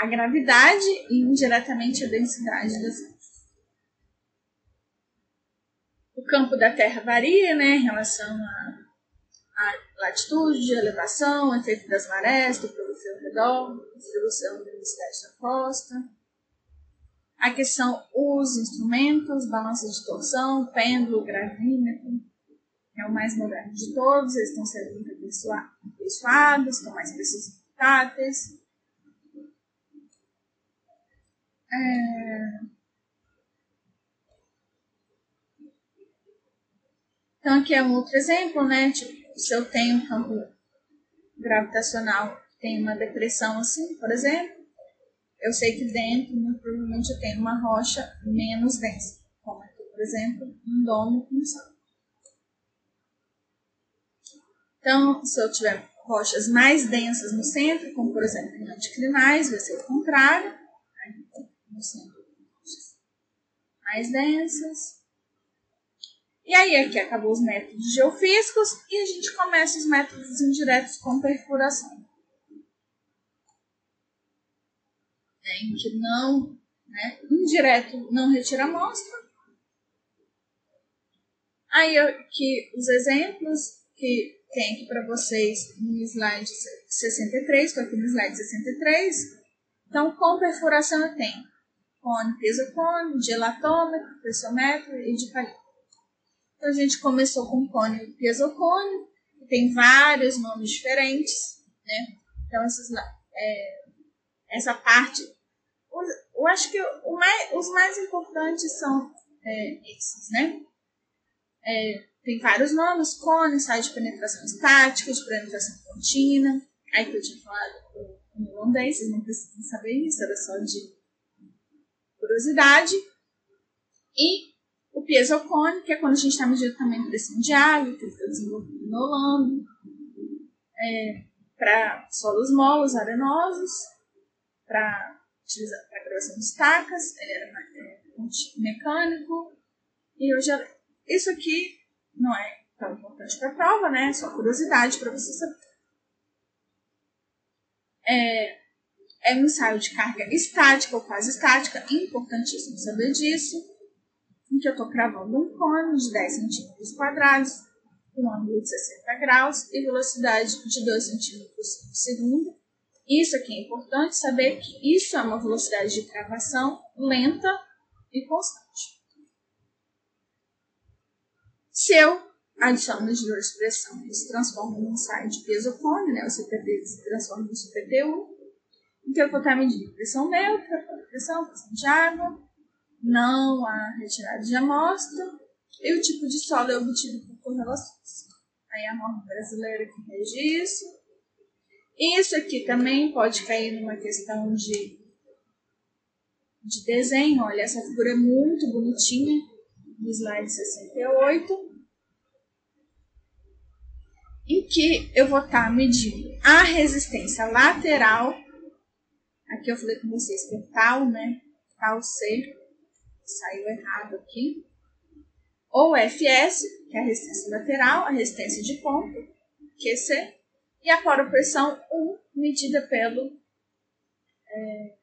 a gravidade e indiretamente a densidade das O campo da Terra varia, né, em relação a latitude, elevação, efeito das marés, do ao redor, distribuição da densidade da costa. Aqui são os instrumentos, balança de torção, pêndulo, gravímetro, é o mais moderno de todos, eles estão sendo aperfeiçoados, estão mais precisos portáteis. É... Então, aqui é um outro exemplo, né? Tipo, se eu tenho um campo gravitacional que tem uma depressão assim, por exemplo, eu sei que dentro, muito provavelmente, eu tenho uma rocha menos densa, como aqui, por exemplo, um domo com sal. Então, se eu tiver rochas mais densas no centro, como por exemplo em anticlinais, vai ser o contrário. Rochas mais densas. E aí aqui acabou os métodos geofísicos e a gente começa os métodos indiretos com perfuração. É, em que não, né, indireto não retira amostra. Aí aqui os exemplos que tem aqui para vocês no slide 63, estou aqui no slide 63. Então, com perfuração eu tenho cone, pesocone, gelatômetro, pressionômetro e de. Então, a gente começou com cone piezocone, que tem vários nomes diferentes, né? Então, esses, é, essa parte, eu acho que mais, os mais importantes são é, esses, né? É, tem vários nomes, cone, sai de penetração estática, de penetração contínua, aí que eu tinha falado o holandês, vocês não precisam saber isso, era só de curiosidade. E o piezocone, que é quando a gente está medindo também pressão de água, que foi desenvolvido no Holanda, é, para solos molos, arenosos, para a gravação de estacas, ele era é, mecânico, e eu já. Isso aqui não é tão importante para a prova, né? É só curiosidade para você saber. É, é um ensaio de carga estática ou quase estática, importantíssimo saber disso em que eu estou cravando um cone de 10 centímetros quadrados, com ângulo de 60 graus e velocidade de 2 centímetros por segundo. Isso aqui é importante saber que isso é uma velocidade de cravação lenta e constante. Se eu adiciono medidor de pressão se transforma num ensaio de peso cone, né, o CPT se transforma no CPT1, então eu vou estar medindo pressão neutra, pressão, pressão de água, não há retirada de amostra e o tipo de solo obtido por correlações. Aí a norma brasileira que rege isso. Isso aqui também pode cair numa questão de, de desenho. Olha, essa figura é muito bonitinha, no slide 68, em que eu vou estar medindo a resistência lateral. Aqui eu falei com vocês que tal, né? Tal C saiu errado aqui. Ou FS, que é a resistência lateral, a resistência de ponto, QC, e a coropressão 1, medida pelo, é,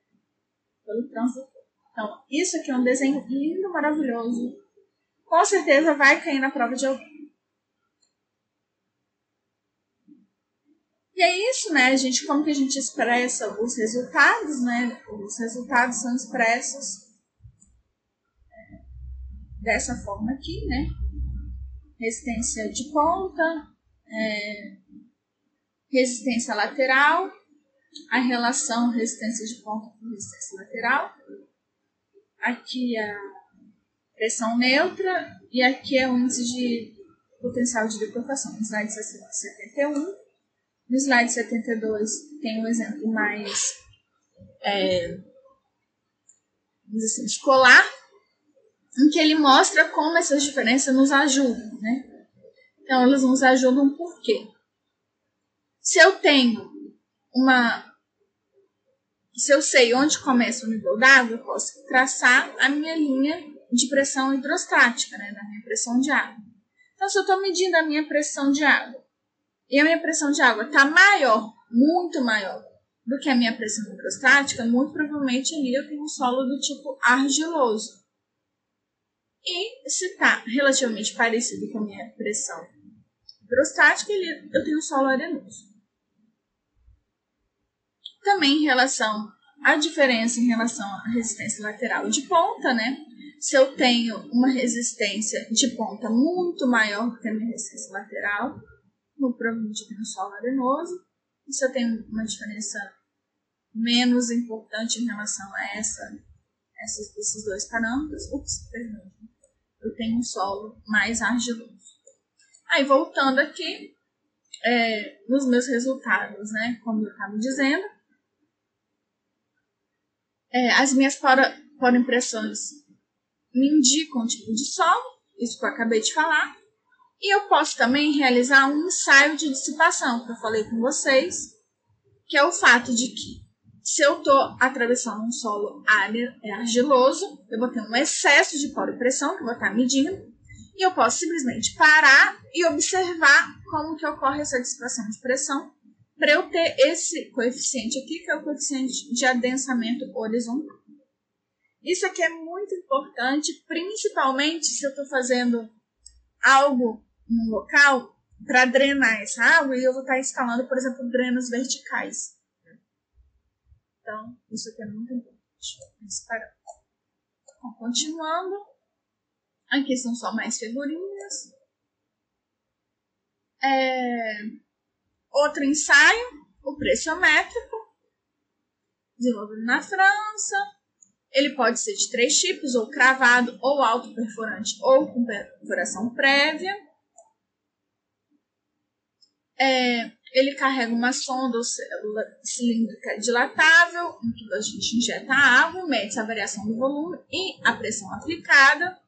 pelo transdutor. Então, isso aqui é um desenho lindo, maravilhoso. Com certeza vai cair na prova de alguém. E é isso, né, gente? Como que a gente expressa os resultados, né? Os resultados são expressos dessa forma aqui, né? Resistência de ponta, é, resistência lateral, a relação resistência de ponta com resistência lateral. Aqui a pressão neutra e aqui é o índice de potencial de liquefação. No slide 71. No slide 72 tem um exemplo mais é, assim, escolar, em que ele mostra como essas diferenças nos ajudam. Né? Então, elas nos ajudam por quê? Se eu tenho uma. Se eu sei onde começa o nível d'água, eu posso traçar a minha linha de pressão hidrostática, né, da minha pressão de água. Então, se eu estou medindo a minha pressão de água e a minha pressão de água está maior, muito maior do que a minha pressão hidrostática, muito provavelmente ali eu tenho um solo do tipo argiloso. E se está relativamente parecido com a minha pressão hidrostática, eu tenho um solo arenoso. Também em relação à diferença em relação à resistência lateral de ponta, né? Se eu tenho uma resistência de ponta muito maior do que a minha resistência lateral, no provavelmente tenho um solo arenoso. Se eu tenho uma diferença menos importante em relação a essa, esses, esses dois parâmetros, ups, perdão, eu tenho um solo mais argiloso. Aí, voltando aqui, é, nos meus resultados, né, como eu estava dizendo, é, as minhas poroimpressões me indicam o tipo de solo, isso que eu acabei de falar, e eu posso também realizar um ensaio de dissipação, que eu falei com vocês, que é o fato de que se eu estou atravessando um solo é argiloso, eu vou ter um excesso de poroimpressão que eu vou estar medindo, e eu posso simplesmente parar e observar como que ocorre essa dissipação de pressão para eu ter esse coeficiente aqui, que é o coeficiente de adensamento horizontal. Isso aqui é muito importante, principalmente se eu estou fazendo algo num local para drenar essa água e eu vou estar instalando, por exemplo, drenos verticais. Então, isso aqui é muito importante. Então, continuando. Aqui são só mais figurinhas. É, outro ensaio, o pressiométrico, desenvolvido na França. Ele pode ser de três tipos, ou cravado, ou alto perforante, ou com perfuração prévia. É, ele carrega uma sonda ou célula cilíndrica dilatável, em que a gente injeta água, mede a variação do volume e a pressão aplicada.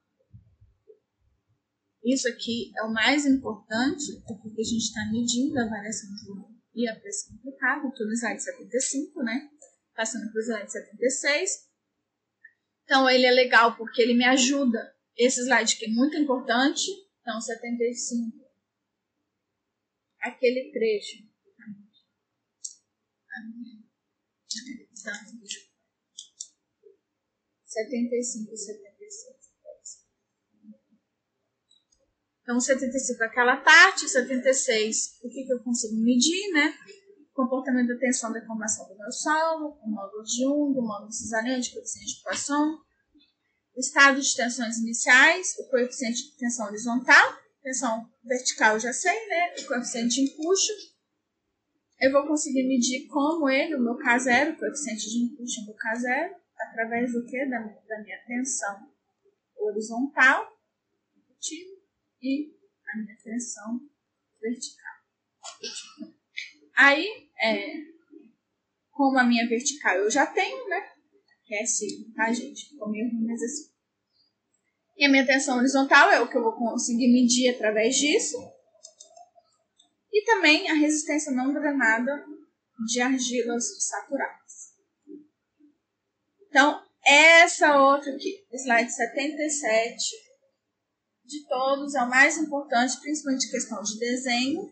Isso aqui é o mais importante, porque a gente está medindo a variação do volume e a pressão aplicada, tudo no slide 75, né? Passando para o slide 76. Então, ele é legal porque ele me ajuda. Esse slide aqui é muito importante. Então, 75 aquele trecho. 75 e 76. Então, 75 é aquela parte, 76, o que, que eu consigo medir, né? comportamento da tensão da formação do meu solo, o módulo de Jung, o módulo cisariante, o coeficiente de equação, o estado de tensões iniciais, o coeficiente de tensão horizontal, tensão vertical eu já sei, né? O coeficiente de empuxo. Eu vou conseguir medir como ele, o meu K0, o coeficiente de empuxo do K0, através do que? Da, da minha tensão horizontal e a minha tensão vertical. Aí, é, como a minha vertical eu já tenho, né? Que é signo, tá, gente? Ficou meio ruim, mas assim. E a minha tensão horizontal é o que eu vou conseguir medir através disso. E também a resistência não drenada de argilas saturadas. Então, essa outra aqui, slide 77, de todos, é o mais importante, principalmente questão de desenho.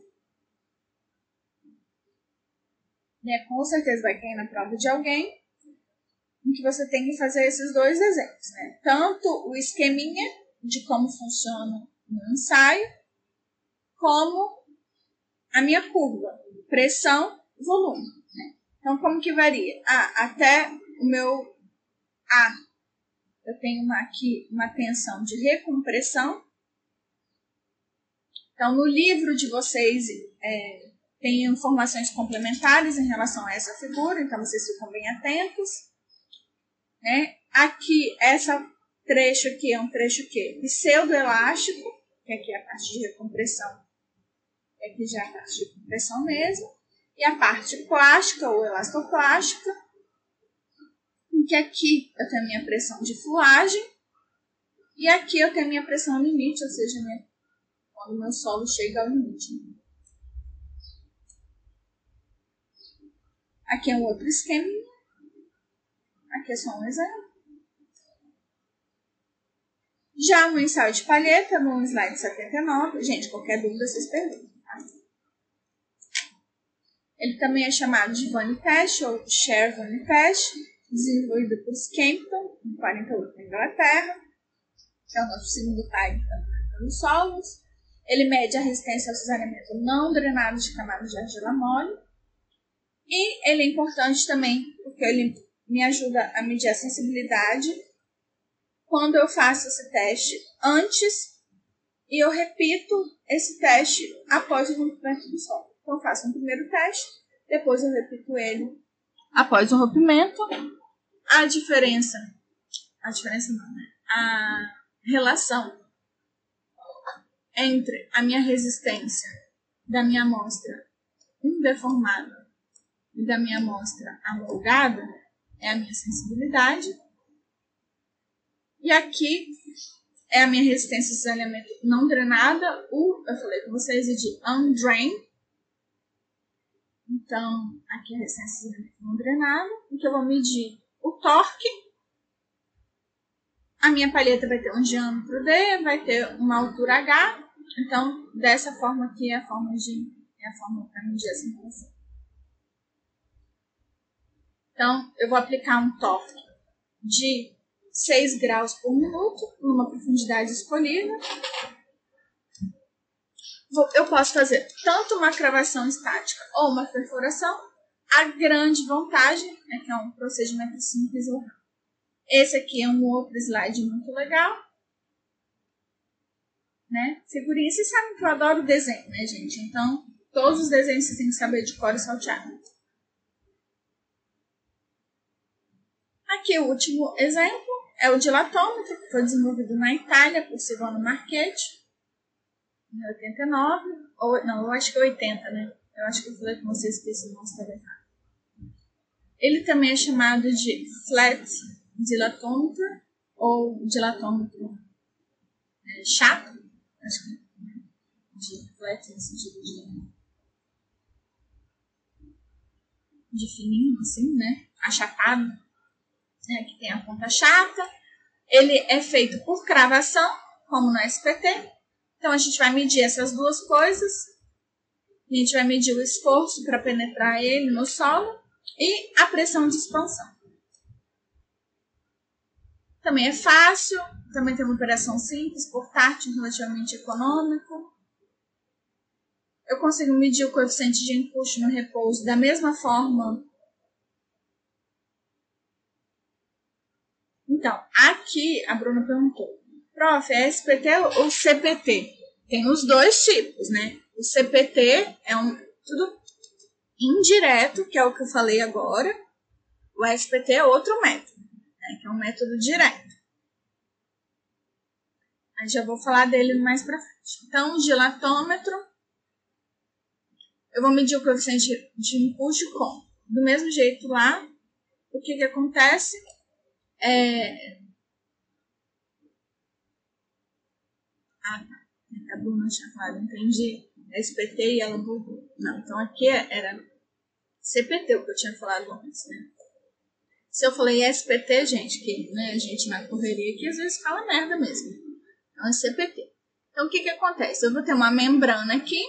Né, com certeza vai cair na prova de alguém em que você tem que fazer esses dois exemplos, né? Tanto o esqueminha de como funciona no ensaio, como a minha curva, pressão, volume. Né? Então, como que varia? Ah, até o meu A, eu tenho uma, aqui uma tensão de recompressão. Então, no livro de vocês, é, tem informações complementares em relação a essa figura, então vocês ficam bem atentos. Né? Aqui, essa trecho aqui é um trecho que pseudoelástico, que aqui é a parte de recompressão, aqui já é a parte de compressão mesmo, e a parte plástica ou elastoplástica, em que aqui eu tenho a minha pressão de fuagem, e aqui eu tenho a minha pressão limite, ou seja, minha, quando o meu solo chega ao limite. Aqui é um outro esquema. Aqui é só um exemplo. Já no ensaio de palheta, no slide 79, gente, qualquer dúvida vocês perguntam. Tá? Ele também é chamado de Vani Test ou Share Vani Test, desenvolvido por Scampton, em 48, na Inglaterra, que é o nosso segundo type dos solos. Ele mede a resistência ao cisalhamento não drenado de camadas de argila mole e ele é importante também porque ele me ajuda a medir a sensibilidade quando eu faço esse teste antes e eu repito esse teste após o rompimento do solo. Então, eu faço um primeiro teste, depois eu repito ele após o rompimento. A diferença, a diferença não, né? A relação entre a minha resistência da minha amostra indeformada e da minha amostra alongada é a minha sensibilidade. E aqui é a minha resistência de saneamento não drenada, o, eu falei com vocês, é de undrained. Então, aqui é a resistência de saneamento não drenada, em que eu vou medir o torque. A minha palheta vai ter um diâmetro D, vai ter uma altura H. Então, dessa forma aqui é a forma de é a forma para medir essa informação. Então, eu vou aplicar um torque de 6 graus por minuto, numa profundidade escolhida. Eu posso fazer tanto uma cravação estática ou uma perfuração. A grande vantagem é que é um procedimento simples ou rápido. Esse aqui é um outro slide muito legal. Né? Figurinha, vocês sabem que eu adoro desenho, né, gente? Então, todos os desenhos vocês têm que saber de cor e salteado. Aqui o último exemplo é o dilatômetro, que foi desenvolvido na Itália por Silvano Marchetti, em 89, ou não, eu acho que é 80, né? Eu acho que eu falei com vocês que esse nome estava errado. Ele também é chamado de flat dilatômetro ou dilatômetro é, chato, acho que é, de flat no sentido de de fininho, assim, né? Achatado né, que tem a ponta chata. Ele é feito por cravação, como no SPT. Então a gente vai medir essas duas coisas. A gente vai medir o esforço para penetrar ele no solo e a pressão de expansão. Também é fácil, também tem uma operação simples, portátil, relativamente econômico. Eu consigo medir o coeficiente de empuxo no repouso da mesma forma Então, aqui a Bruna perguntou: prof, é SPT ou CPT? Tem os dois tipos, né? O CPT é um tudo indireto, que é o que eu falei agora. O SPT é outro método, né? que é um método direto. Aí já vou falar dele mais pra frente. Então, o dilatômetro, eu vou medir o coeficiente de empuxo com, do mesmo jeito lá, o que que acontece? É... Ah, tá. A Bruna tinha falado, entendi. SPT e ela bugou. Não, então aqui era CPT, o que eu tinha falado antes, né? Se eu falei SPT, gente, que né, a gente na correria aqui às vezes fala merda mesmo. Então é CPT. Então o que que acontece? Eu vou ter uma membrana aqui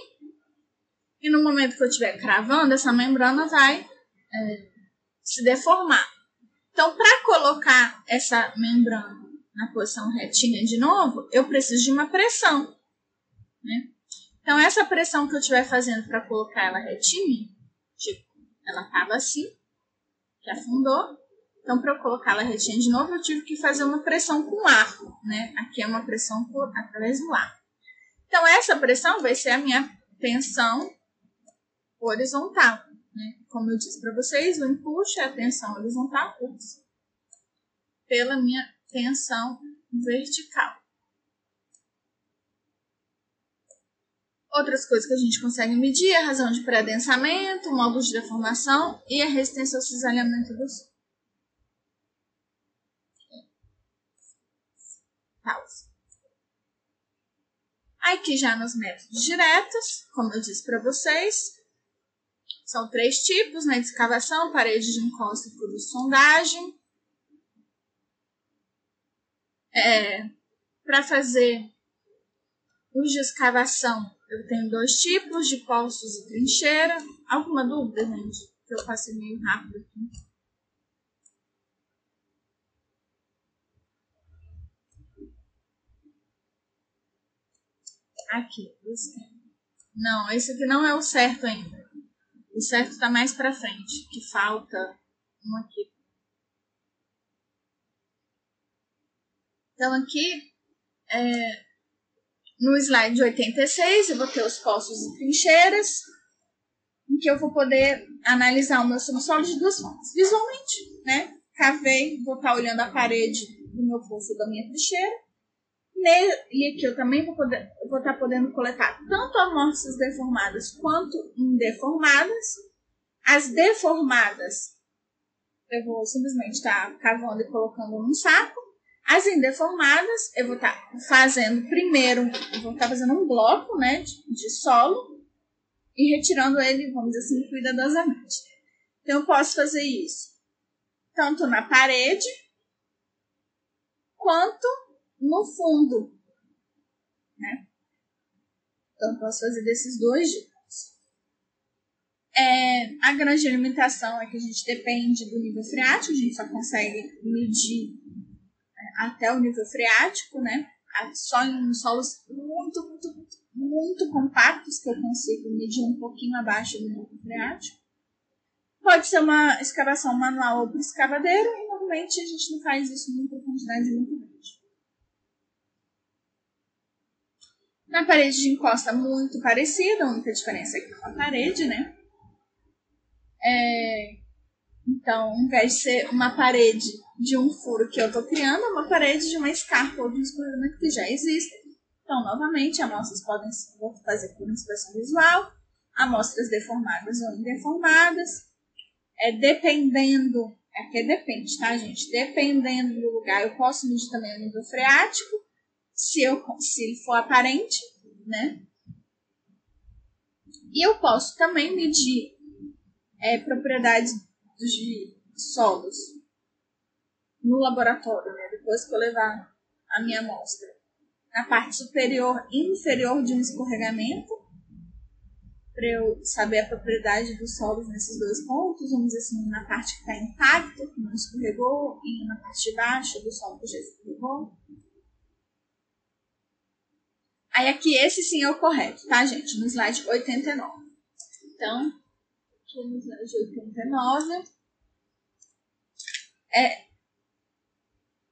e no momento que eu estiver cravando, essa membrana vai é, se deformar. Então, para colocar essa membrana na posição retinha de novo, eu preciso de uma pressão. Né? Então, essa pressão que eu estiver fazendo para colocar ela retinha, tipo, ela estava assim, que afundou. Então, para eu colocar ela retinha de novo, eu tive que fazer uma pressão com ar. Né? Aqui é uma pressão por, através do ar. Então, essa pressão vai ser a minha tensão horizontal. Né? Como eu disse para vocês, o empuxo é a tensão horizontal pela minha tensão vertical. Outras coisas que a gente consegue medir é a razão de pré-adensamento, módulos de deformação e a resistência ao cisalhamento do solo. Pausa. Aqui já nos métodos diretos, como eu disse para vocês, são três tipos, né, de escavação, parede de encosta e furo de sondagem. É, para fazer os de escavação, eu tenho dois tipos de poços e trincheira. Alguma dúvida, gente? Que eu passei meio rápido aqui. Aqui, Não, esse aqui não é o certo ainda. O certo está mais para frente, que falta um aqui. Então aqui é, no slide 86, eu vou ter os poços e trincheiras, em que eu vou poder analisar o meu subsolo de duas formas. Visualmente, né? Cavei, vou estar olhando a parede do meu poço da minha trincheira. E aqui eu também vou, poder, vou estar podendo coletar tanto amostras deformadas quanto indeformadas. As deformadas, eu vou simplesmente estar cavando e colocando num saco. As indeformadas, eu vou estar tá fazendo primeiro, eu vou estar tá fazendo um bloco né, de, de solo e retirando ele, vamos dizer assim, cuidadosamente. Então, eu posso fazer isso tanto na parede quanto no fundo. Né? Então, posso fazer desses dois jeitos. É, a grande limitação é que a gente depende do nível freático, a gente só consegue medir até o nível freático, né? Só em solos muito, muito, muito, muito compactos que eu consigo medir um pouquinho abaixo do nível freático. Pode ser uma escavação manual ou por escavadeiro, e normalmente a gente não faz isso em profundidade muito grande. Na parede de encosta, muito parecida, a única diferença é que é a parede, né? É, então, ao invés de ser uma parede de um furo que eu estou criando, é uma parede de uma escarpa ou de um escorrimento que já existe. Então, novamente, amostras podem fazer por inspeção visual, amostras deformadas ou indeformadas. É, dependendo, aqui é depende, tá, gente? Dependendo do lugar, eu posso medir também o nível freático, se, eu, se ele for aparente, né? E eu posso também medir é, propriedades de solos no laboratório, né? depois que eu levar a minha amostra. Na parte superior e inferior de um escorregamento, para eu saber a propriedade dos solos nesses dois pontos, vamos dizer assim, na parte que está intacta, que não escorregou, e na parte de baixo do solo que já escorregou. Aí aqui esse sim é o correto, tá, gente? No slide 89. Então, aqui no slide 89, é,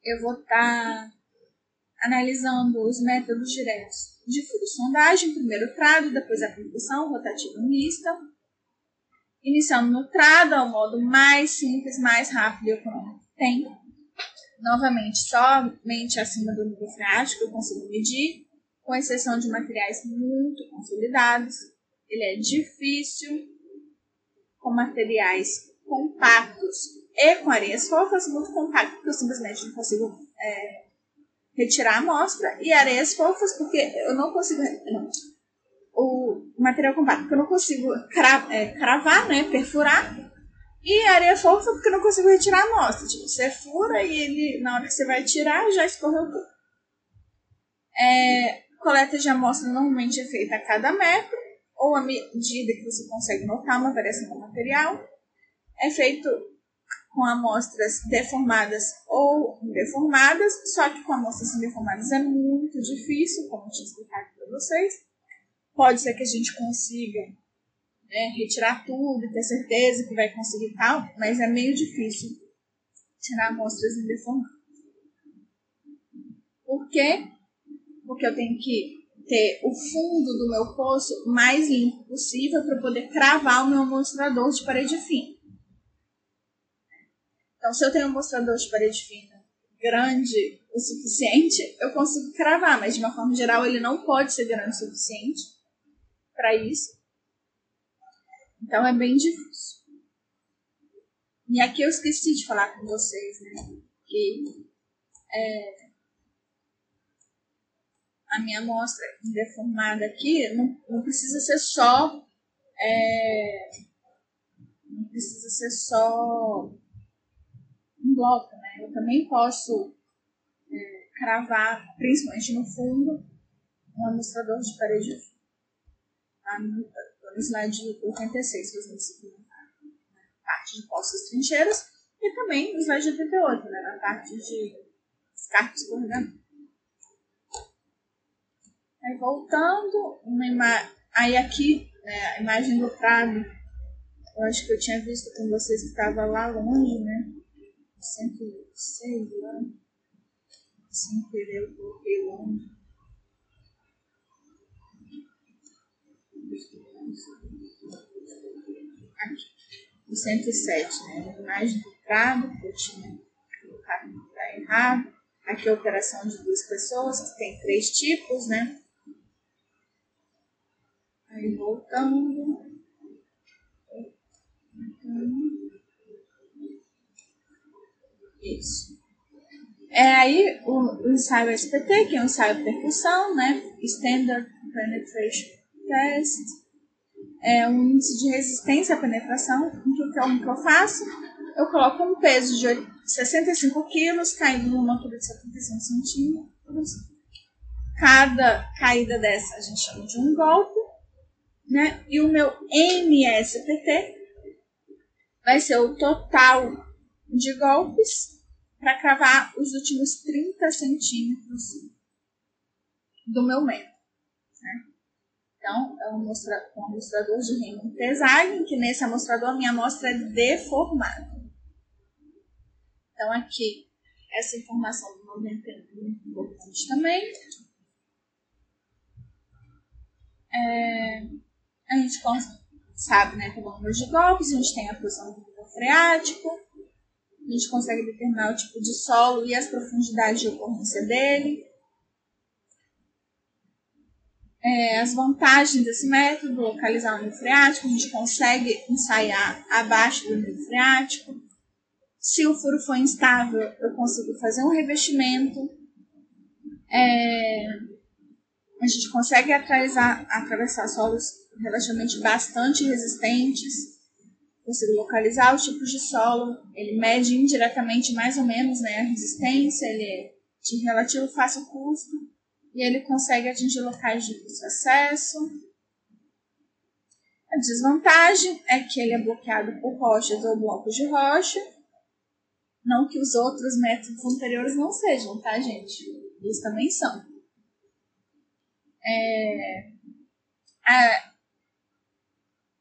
eu vou estar tá analisando os métodos diretos de furo-sondagem, primeiro trado, depois a aplicação rotativa mista, iniciando no trado, é o modo mais simples, mais rápido e econômico que tem. Novamente, somente acima do nível freático eu consigo medir, com exceção de materiais muito consolidados. Ele é difícil, com materiais compactos e com areias fofas, muito compacto, porque eu simplesmente não consigo é, retirar a amostra, e areias fofas, porque eu não consigo. Não, o material compacto, porque eu não consigo cra, é, cravar, né, perfurar, e areia fofa, porque eu não consigo retirar a amostra. Tipo, você fura e ele, na hora que você vai tirar, já escorreu tudo. É, coleta de amostra normalmente é feita a cada metro, ou à medida que você consegue notar uma variação do material. É feito com amostras deformadas ou indeformadas, só que com amostras indeformadas é muito difícil, como eu tinha explicado para vocês. Pode ser que a gente consiga né, retirar tudo e ter certeza que vai conseguir tal, mas é meio difícil tirar amostras indeformadas. Por quê? Porque eu tenho que ter o fundo do meu poço mais limpo possível para poder cravar o meu mostrador de parede fina. Então, se eu tenho um mostrador de parede fina grande o suficiente, eu consigo cravar, mas de uma forma geral ele não pode ser grande o suficiente para isso. Então é bem difícil. E aqui eu esqueci de falar com vocês, né? Que é, a minha amostra deformada aqui não, não precisa ser só. É, não precisa ser só um bloco, né? Eu também posso é, cravar, principalmente no fundo, um amostrador de parede. Tá? No, slide 86, fazendo na parte de postas trincheiras, e também no slide 88, né? Na parte de descarte escorregamento. Aí voltando, uma aí aqui, né, a imagem do Prado, eu acho que eu tinha visto com vocês que estava lá longe, né? 106 lá. Sem querer, eu coloquei longe. Aqui. O 107, né? A imagem do Prado, que eu tinha colocado errado. Aqui a operação de duas pessoas, que tem três tipos, né? Aí voltando. Isso. É aí o, o ensaio SPT, que é um ensaio de percussão, né? Standard Penetration Test. É um índice de resistência à penetração. O que, eu, que eu faço? Eu coloco um peso de 65 quilos, caindo numa altura de 75 centímetros. Cada caída dessa a gente chama de um golpe né? E o meu MSPT vai ser o total de golpes para cravar os últimos 30 centímetros do meu metro. Né? Então, é um, mostra, amostrador de Raymond Tesagen, que nesse amostrador a minha amostra é deformada. Então, aqui, essa informação do 91 é muito importante também. É, a gente sabe né, pelo número de golpes, a gente tem a posição do freático, a gente consegue determinar o tipo de solo e as profundidades de ocorrência dele. É, as vantagens desse método, localizar o nível freático, a gente consegue ensaiar abaixo do nível freático. Se o furo for instável, eu consigo fazer um revestimento. É, a gente consegue atravessar, atravessar solos relativamente bastante resistentes. Consigo localizar os tipos de solo. Ele mede indiretamente mais ou menos né, a resistência, ele é de relativo fácil custo e ele consegue atingir locais de acesso. A desvantagem é que ele é bloqueado por rochas ou blocos de rocha. Não que os outros métodos anteriores não sejam, tá, gente? Eles também são. É, a,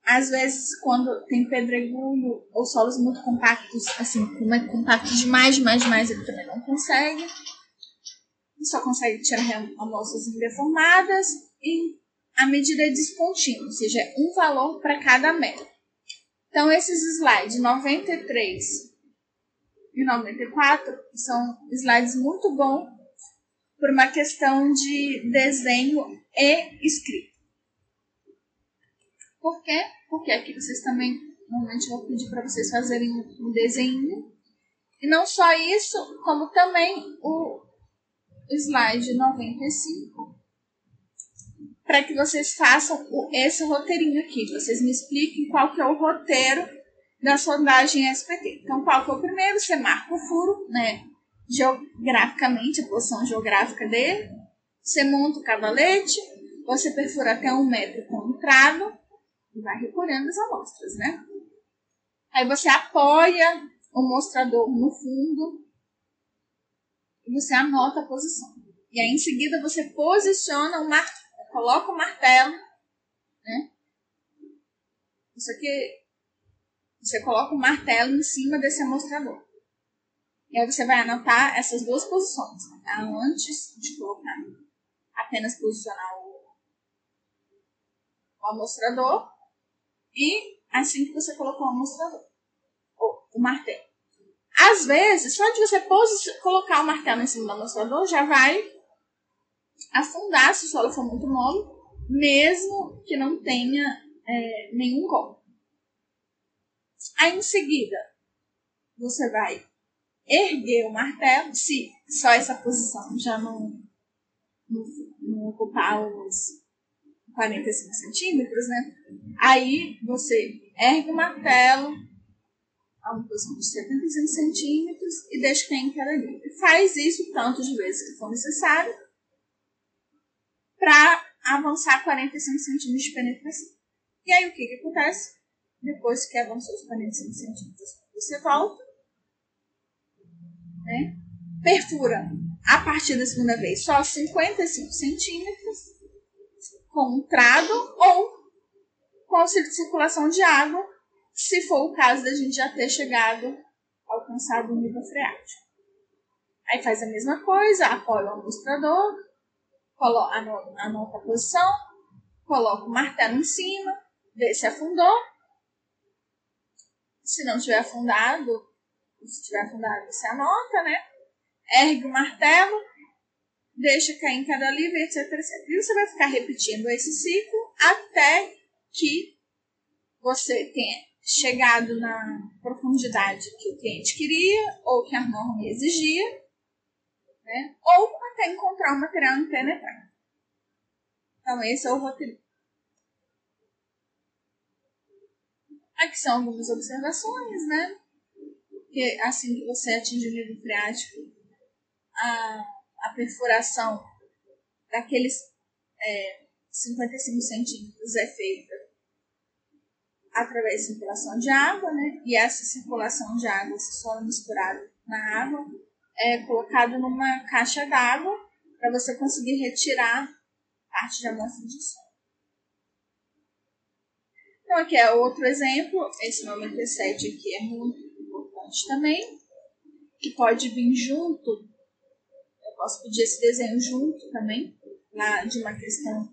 às vezes, quando tem pedregulho ou solos muito compactos, assim, como é compacto demais, demais, demais, ele também não consegue. Só consegue tirar amostras deformadas e a medida é descontínua, ou seja, é um valor para cada metro. Então, esses slides 93 e 94 são slides muito bons por uma questão de desenho e escrita. Por quê? Porque aqui vocês também, normalmente, vou pedir para vocês fazerem um desenho. E não só isso, como também o slide 95, para que vocês façam esse roteirinho aqui. Vocês me expliquem qual que é o roteiro da sondagem SPT. Então, qual que é o primeiro? Você marca o furo, né? Geograficamente, a posição geográfica dele. Você monta o cavalete, você perfura até um metro com entrada, e vai recolhendo as amostras, né? Aí você apoia o mostrador no fundo e você anota a posição. E aí em seguida você posiciona o martelo, coloca o martelo, né? Isso aqui, você coloca o martelo em cima desse amostrador. E aí você vai anotar essas duas posições, tá? antes de colocar, apenas posicionar o o amostrador e assim que você colocou o amostrador, ou o martelo. Às vezes, só de você colocar o martelo em cima do amostrador já vai afundar se o solo for muito mole, mesmo que não tenha é, nenhum golpe. Aí em seguida, você vai erguer o martelo, se só essa posição já não, não, não ocupar os 45 centímetros, né? Aí você ergue o martelo a uma posição de 75 centímetros e deixa cair em livre. Faz isso tanto de vezes que for necessário para avançar 45 centímetros de penetração. E aí o que, que acontece? Depois que avançou os 45 centímetros, você volta, né? perfura a partir da segunda vez só 55 centímetros com um trado ou com auxílio de circulação de água, se for o caso da gente já ter chegado, alcançado o nível freático. Aí faz a mesma coisa, apoia o amostrador, anota a posição, coloca o martelo em cima, vê se afundou. Se não tiver afundado, se tiver afundado, você anota, né? Ergue o martelo, deixa cair em cada livro, etc, etc. E você vai ficar repetindo esse ciclo até que você tenha chegado na profundidade que o cliente queria ou que a norma exigia, né? ou até encontrar um material impenetrável. Então, esse é o roteiro. Aqui são algumas observações, né? Que assim que você atinge o nível freático, a, a perfuração daqueles é, 55 centímetros é feita através de circulação de água, né? E essa circulação de água, esse solo misturado na água, é colocado numa caixa d'água para você conseguir retirar parte de amostra de solo. Então, aqui é outro exemplo. Esse 97 aqui é muito importante também, que pode vir junto. Posso pedir esse desenho junto também, lá de uma questão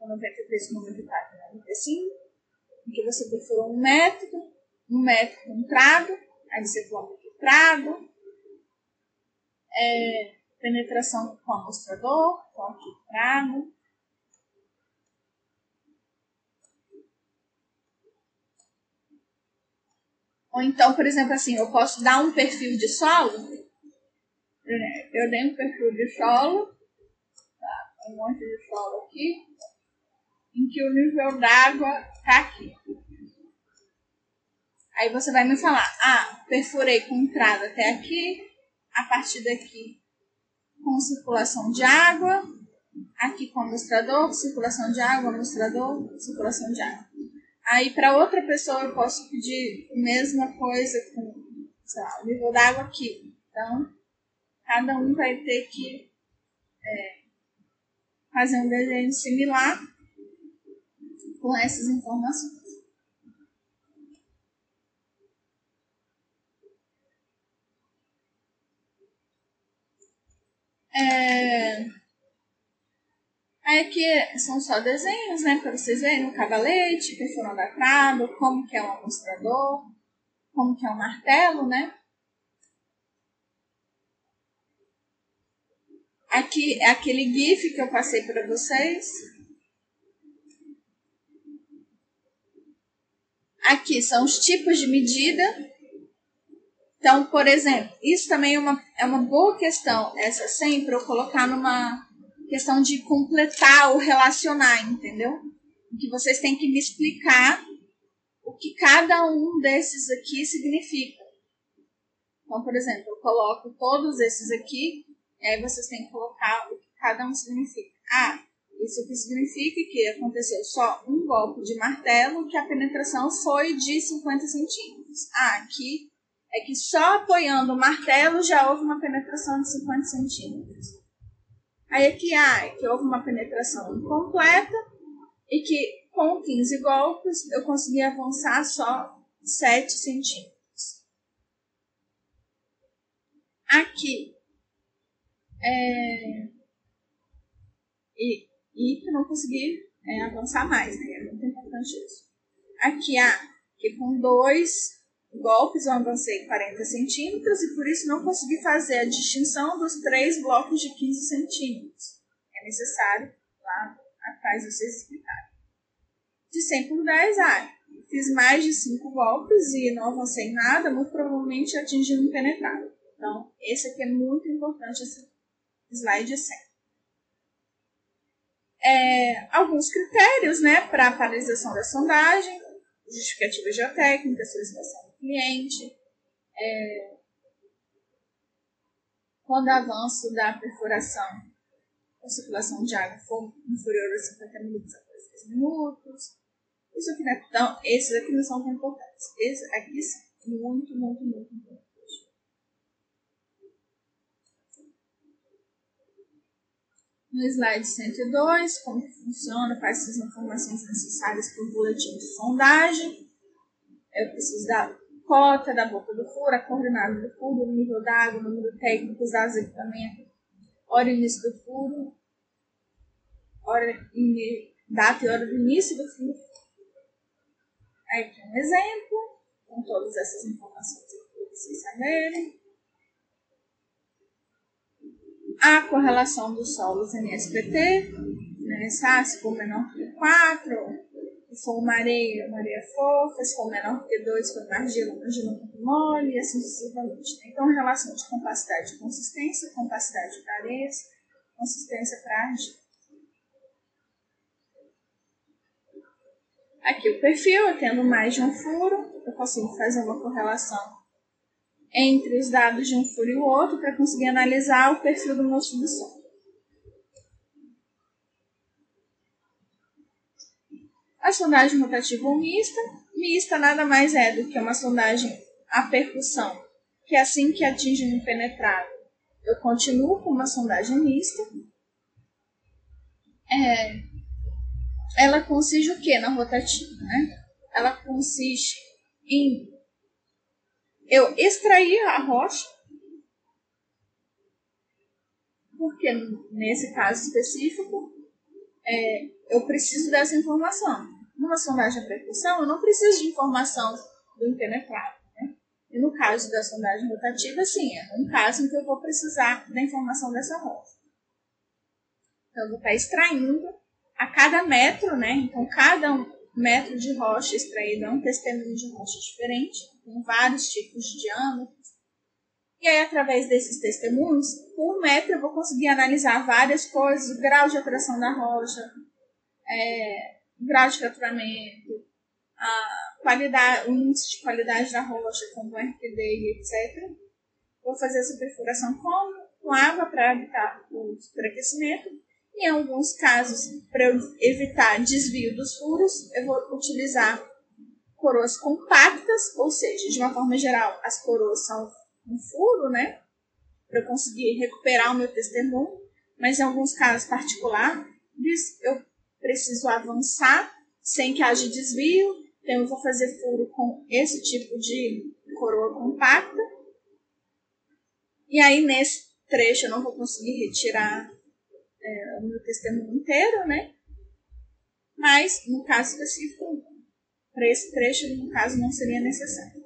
93, 94, 95 em que você perfurou um método, um método com trado, aí você coloca aqui trado, é, penetração com amostrador, coloca trado, Ou então, por exemplo, assim, eu posso dar um perfil de solo. Eu dei um perfil de solo, tá? um monte de solo aqui, em que o nível d'água está aqui. Aí você vai me falar, ah, perfurei com entrada até aqui, a partir daqui com circulação de água, aqui com amostrador, circulação de água, amostrador, circulação de água. Aí para outra pessoa eu posso pedir a mesma coisa com lá, o nível d'água aqui. Então, cada um vai ter que é, fazer um desenho similar com essas informações. É... Aí aqui são só desenhos, né, para vocês verem o cavalete, perfurando a como que é um amostrador, como que é um martelo, né. Aqui é aquele GIF que eu passei para vocês. Aqui são os tipos de medida. Então, por exemplo, isso também é uma, é uma boa questão, essa sempre eu colocar numa questão de completar ou relacionar, entendeu? Que vocês têm que me explicar o que cada um desses aqui significa. Então, por exemplo, eu coloco todos esses aqui, e aí vocês têm que colocar o que cada um significa. Ah, isso aqui significa que aconteceu só um golpe de martelo, que a penetração foi de 50 centímetros. Ah, aqui é que só apoiando o martelo já houve uma penetração de 50 centímetros. Aí aqui ah, é que houve uma penetração incompleta e que com 15 golpes eu consegui avançar só 7 centímetros. Aqui é, e e que não consegui é, avançar mais, né? É muito importante isso. Aqui, ah, que com dois golpes eu avancei 40 centímetros e por isso não consegui fazer a distinção dos três blocos de 15 centímetros. É necessário lá atrás vocês explicarem. De 100 por 10, ah, fiz mais de 5 golpes e não avancei nada, muito provavelmente atingi um impenetrável. Então, esse aqui é muito importante, esse slide 100. É, alguns critérios né, para a paralisação da sondagem, justificativa geotécnica, solicitação do cliente, é, quando o avanço da perfuração ou circulação de água for inferior a 50 minutos após 10 minutos. Isso aqui não é tão, esses aqui não são tão importantes. Esses aqui são muito, muito, muito importantes. No slide 102, como funciona, quais as informações necessárias para o boletim de sondagem. Eu preciso da cota da boca do furo, a coordenada do furo, o nível d'água, o número técnico, os dados de equipamento, hora e início do furo, hora e, data e hora do início do furo. Aí aqui um exemplo, com todas essas informações para vocês saberem a correlação dos solos NSPT, né, se for menor que 4, se for uma areia, uma areia fofa, se for menor que 2, for uma argila, uma argila muito mole, e assim sucessivamente. Né? Então, relação de capacidade e consistência, capacidade para areias, consistência para argila. Aqui o perfil, eu tendo mais de um furo, eu consigo fazer uma correlação entre os dados de um furo e o outro para conseguir analisar o perfil do meu subsolo. A sondagem rotativa ou mista. Mista nada mais é do que uma sondagem a percussão, que assim que atinge um impenetrável, eu continuo com uma sondagem mista. É, ela consiste o que na rotativa? Né? Ela consiste em eu extrair a rocha, porque nesse caso específico é, eu preciso dessa informação. Numa sondagem de percussão, eu não preciso de informação do impenetrável. Né? E no caso da sondagem rotativa, sim, é um caso em que eu vou precisar da informação dessa rocha. Então, eu vou estar extraindo a cada metro, né? Então, cada metro de rocha extraído é um testemunho de rocha diferente com vários tipos de diâmetros. E aí, através desses testemunhos, por metro eu vou conseguir analisar várias coisas, o grau de atração da rocha, é, o grau de fraturamento, a qualidade, o índice de qualidade da rocha, como RPD, etc. Vou fazer essa perfuração com, com água para evitar o superaquecimento. Em alguns casos, para evitar desvio dos furos, eu vou utilizar coroas compactas, ou seja, de uma forma geral, as coroas são um furo, né? Para eu conseguir recuperar o meu testemunho, mas em alguns casos particulares, eu preciso avançar sem que haja desvio, então eu vou fazer furo com esse tipo de coroa compacta. E aí, nesse trecho, eu não vou conseguir retirar é, o meu testemunho inteiro, né? Mas, no caso específico, para esse trecho, no caso, não seria necessário.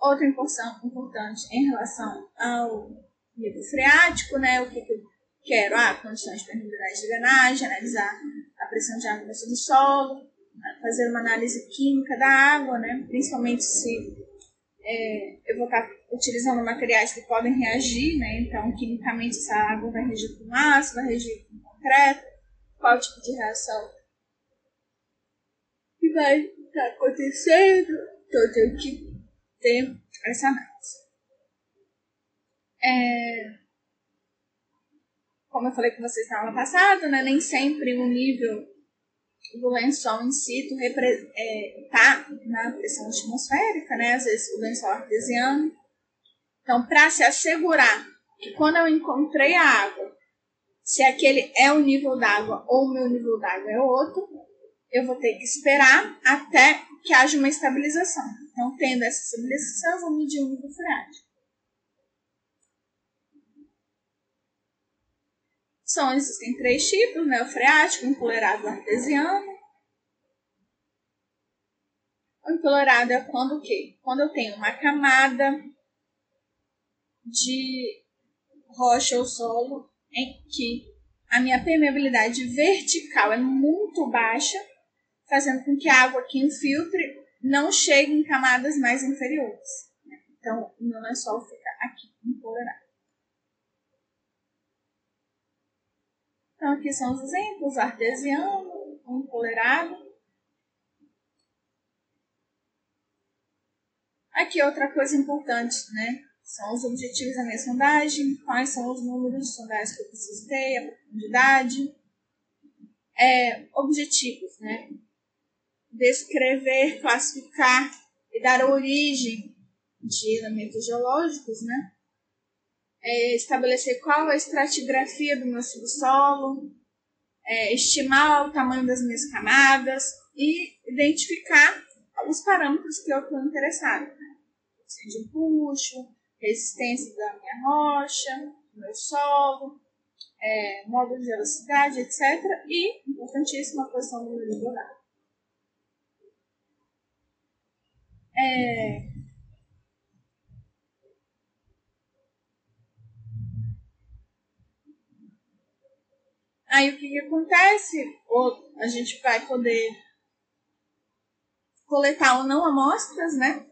Outra importante em relação ao nível freático, né? O que, que eu quero? Ah, condições de permeabilidade de drenagem, analisar a pressão de água no subsolo, fazer uma análise química da água, né? Principalmente se é, eu vou estar utilizando materiais que podem reagir, né? Então, quimicamente, essa água vai reagir com ácido, vai reagir com concreto, qual tipo de reação que vai estar acontecendo. Então eu que ter essa análise. É, como eu falei com vocês na aula passada, né, nem sempre o nível do lençol em si está é, tá na pressão atmosférica, né? às vezes o lençol artesiano. Então, para se assegurar que quando eu encontrei a água, se aquele é o nível d'água ou o meu nível d'água é outro, eu vou ter que esperar até que haja uma estabilização. Então, tendo essa estabilização, eu vou medir o nível freático. São, existem três tipos, né? O freático, o empoleirado artesiano. O empoleirado é quando o quê? Quando eu tenho uma camada de rocha ou solo em que a minha permeabilidade vertical é muito baixa, fazendo com que a água que infiltre não chegue em camadas mais inferiores. Então, o meu lençol fica aqui, empolerado. Então, aqui são os exemplos: artesiano, empolerado. Aqui outra coisa importante, né? São os objetivos da minha sondagem, quais são os números de sondagem que eu preciso ter, a profundidade. É, objetivos, né? Descrever, classificar e dar origem de elementos geológicos, né? É, estabelecer qual a estratigrafia do meu subsolo, é, estimar o tamanho das minhas camadas e identificar os parâmetros que eu estou interessado. Né? de empuxo, resistência da minha rocha, meu solo, é, módulo de velocidade, etc. E, importantíssima, a posição do nível É, Aí o que, que acontece? Ou a gente vai poder coletar ou não amostras, né?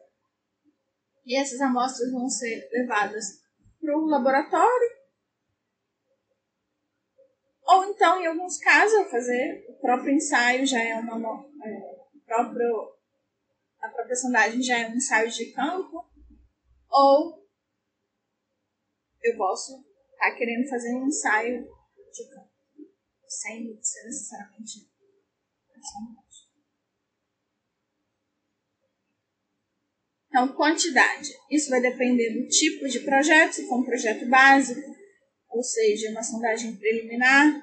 E essas amostras vão ser levadas para o laboratório. Ou então, em alguns casos, fazer o próprio ensaio já é uma. É, próprio, a própria sondagem já é um ensaio de campo. Ou eu posso estar tá querendo fazer um ensaio de campo, sem ser necessariamente Então, quantidade. Isso vai depender do tipo de projeto, se for um projeto básico, ou seja, uma sondagem preliminar,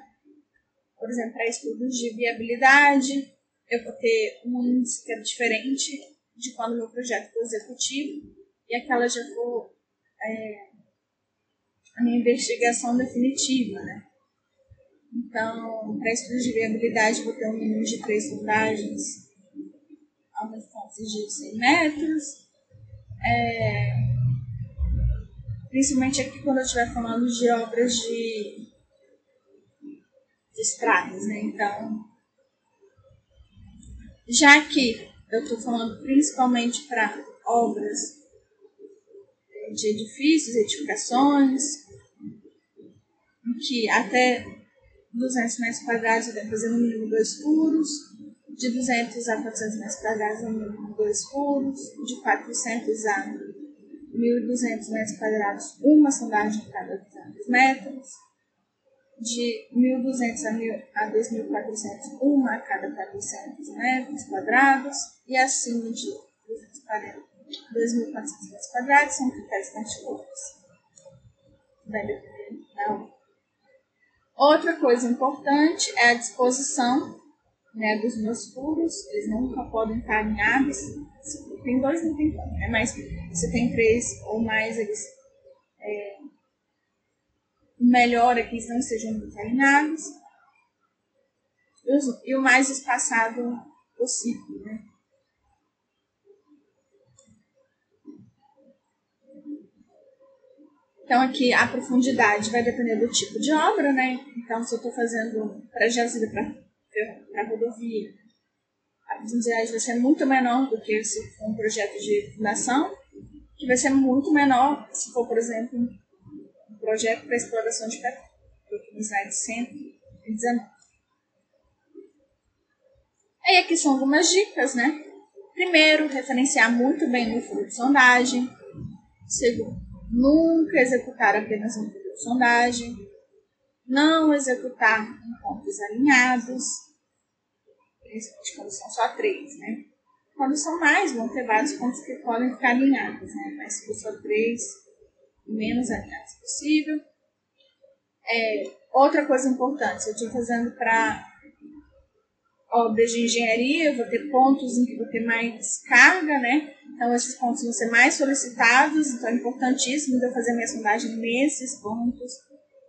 por exemplo, para estudos de viabilidade, eu vou ter um índice que é diferente de quando meu projeto for executivo e aquela já for é, a minha investigação definitiva, né? Então, para estudos de viabilidade, vou ter um mínimo de três sondagens a uma distância de 100 metros, é, principalmente aqui quando eu estiver falando de obras de, de estradas, né? Então, já que eu estou falando principalmente para obras de edifícios, edificações, que até 200 metros quadrados eu devo fazer no mínimo dois furos, de 200 a 400 metros quadrados mínimo dois furos, de 400 a 1.200 metros quadrados uma sondagem a cada 200 metros, de 1.200 a, a 2.400 uma a cada 400 metros quadrados e acima de 2.400 metros quadrados são critérios quantitativos. Vai depender da Outra coisa importante é a disposição né, dos meus furos, eles nunca podem estar alinhados. Se tem dois, não tem como, né? Mas se tem três ou mais, eles. É, melhor é que eles não sejam muito alinhados. E o mais espaçado possível, né? Então, aqui a profundidade vai depender do tipo de obra, né? Então, se eu estou fazendo para jazida para para rodovia. A profundidade vai ser muito menor do que se for um projeto de fundação, que vai ser muito menor se for, por exemplo, um projeto para exploração de petróleo, aqui no slide 119. Aí aqui são algumas dicas, né? Primeiro, referenciar muito bem no furo de sondagem. Segundo, nunca executar apenas um furo de sondagem. Não executar em pontos alinhados principalmente quando são só três, né? Quando são mais, vão ter vários pontos que podem ficar alinhados, né? Mas se for só três, menos alinhados possível. É, outra coisa importante, se eu estou fazendo para obras de engenharia, eu vou ter pontos em que vou ter mais carga, né? Então, esses pontos vão ser mais solicitados, então é importantíssimo eu fazer minha sondagem nesses pontos.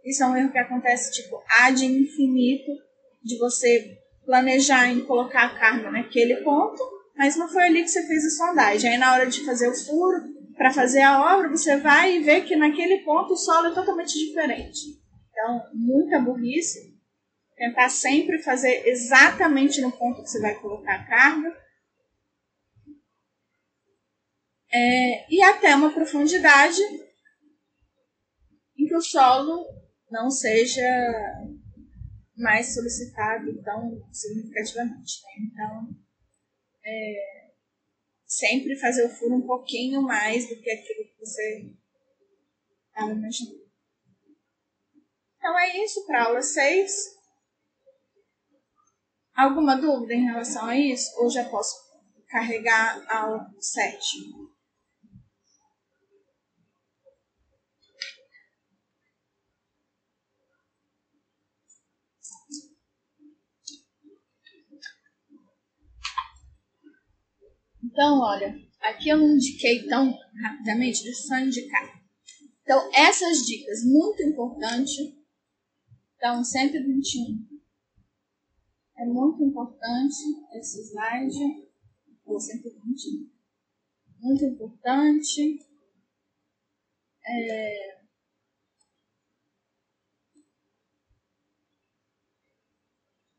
Isso é um erro que acontece, tipo, ad infinito, de você planejar em colocar a carga naquele ponto, mas não foi ali que você fez a sondagem. Aí na hora de fazer o furo, para fazer a obra, você vai e vê que naquele ponto o solo é totalmente diferente. Então, muita burrice. Tentar sempre fazer exatamente no ponto que você vai colocar a carga. É, e até uma profundidade em que o solo não seja mais solicitado tão significativamente. Né? Então, é, sempre fazer o furo um pouquinho mais do que aquilo que você estava imaginando. Então é isso para aula 6. Alguma dúvida em relação a isso? Ou já posso carregar a aula Então, olha, aqui eu não indiquei tão rapidamente, deixa eu só indicar. Então, essas dicas muito importantes. Então, 121. É muito importante esse slide. Ou 120. Muito importante. É,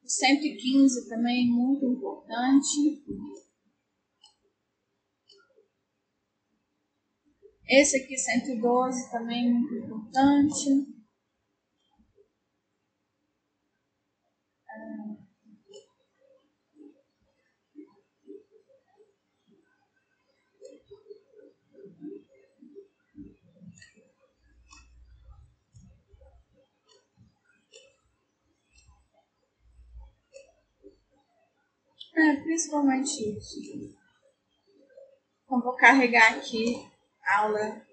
o 115 também muito importante. Esse aqui, 112, também muito importante. É, principalmente isso. Então, vou carregar aqui aula,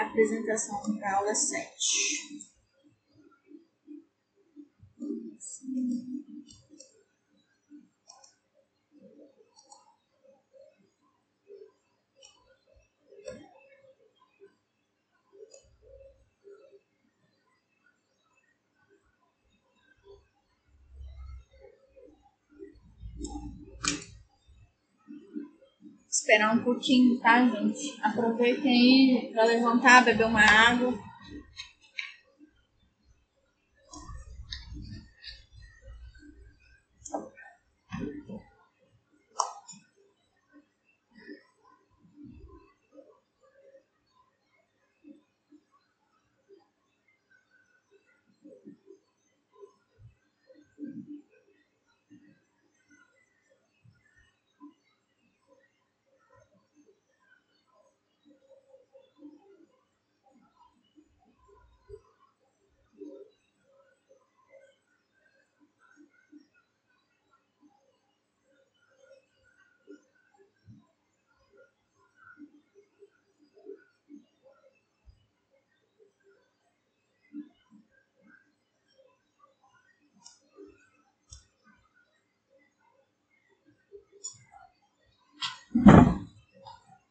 apresentação da aula 7. Esperar um pouquinho, tá, gente? Aproveitem aí para levantar, beber uma água.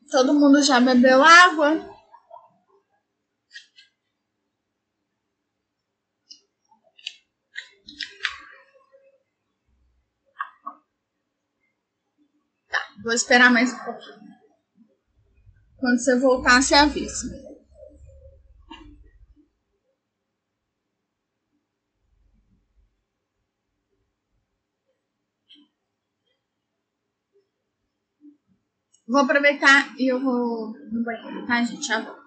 Todo mundo já bebeu água? Tá, vou esperar mais um pouquinho. Quando você voltar, você avisa. Vou aproveitar e eu vou no banheiro, tá, gente? Já volto.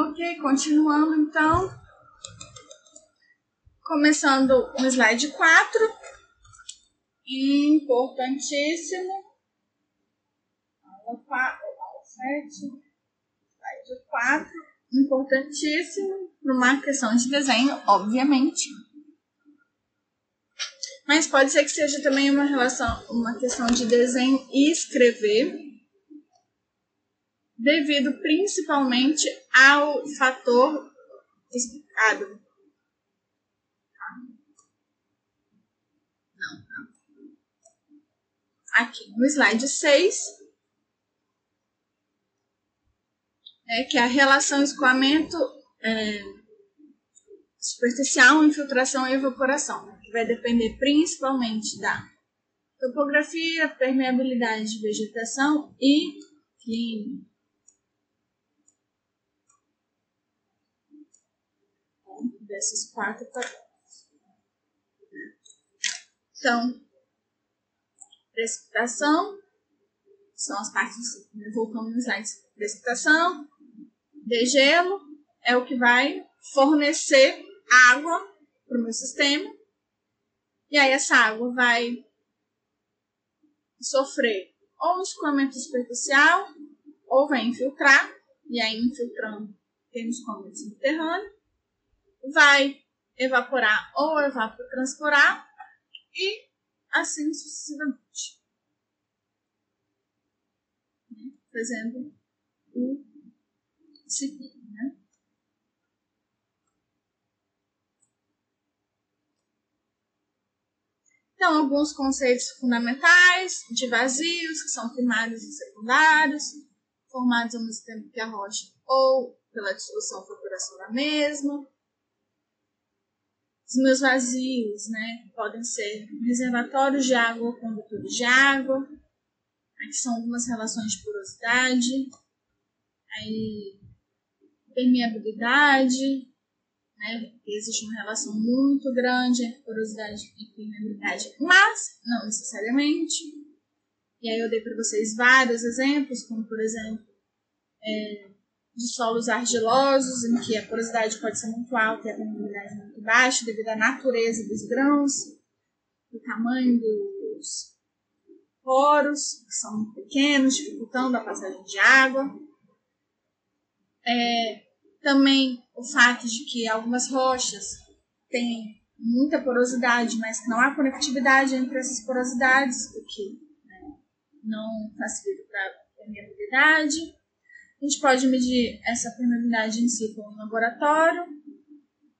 Ok, continuando então. Começando no slide 4. Importantíssimo. Aula 4, aula 7, slide 4. Importantíssimo para uma questão de desenho, obviamente. Mas pode ser que seja também uma relação, uma questão de desenho e escrever, devido principalmente ao fator explicado. Aqui no slide 6, é que a relação escoamento é, superficial, infiltração e evaporação que vai depender principalmente da topografia, permeabilidade de vegetação e clima. Dessas quatro tabela. Então, precipitação, são as partes, né, voltando nos slides, precipitação, degelo, é o que vai fornecer água para o meu sistema. E aí essa água vai sofrer ou um escoamento superficial ou vai infiltrar, e aí infiltrando tem um escoamento subterrâneo, vai evaporar ou evapotranspirar e assim sucessivamente. Né? Fazendo o ciclo. Então, alguns conceitos fundamentais de vazios, que são primários e secundários, formados ao mesmo tempo que a rocha ou pela dissolução ou flutuação da mesma. Os meus vazios, né, podem ser reservatórios de água ou condutores de água. Aqui são algumas relações de porosidade, aí permeabilidade, né? Existe uma relação muito grande entre porosidade e permeabilidade, mas não necessariamente. E aí eu dei para vocês vários exemplos, como por exemplo, é, de solos argilosos, em que a porosidade pode ser muito alta e a permeabilidade muito baixa, devido à natureza dos grãos, do tamanho dos poros, que são pequenos, dificultando a passagem de água. É, também o fato de que algumas rochas têm muita porosidade, mas que não há conectividade entre essas porosidades, o que né, não facilita a permeabilidade. A gente pode medir essa permeabilidade em si com um laboratório,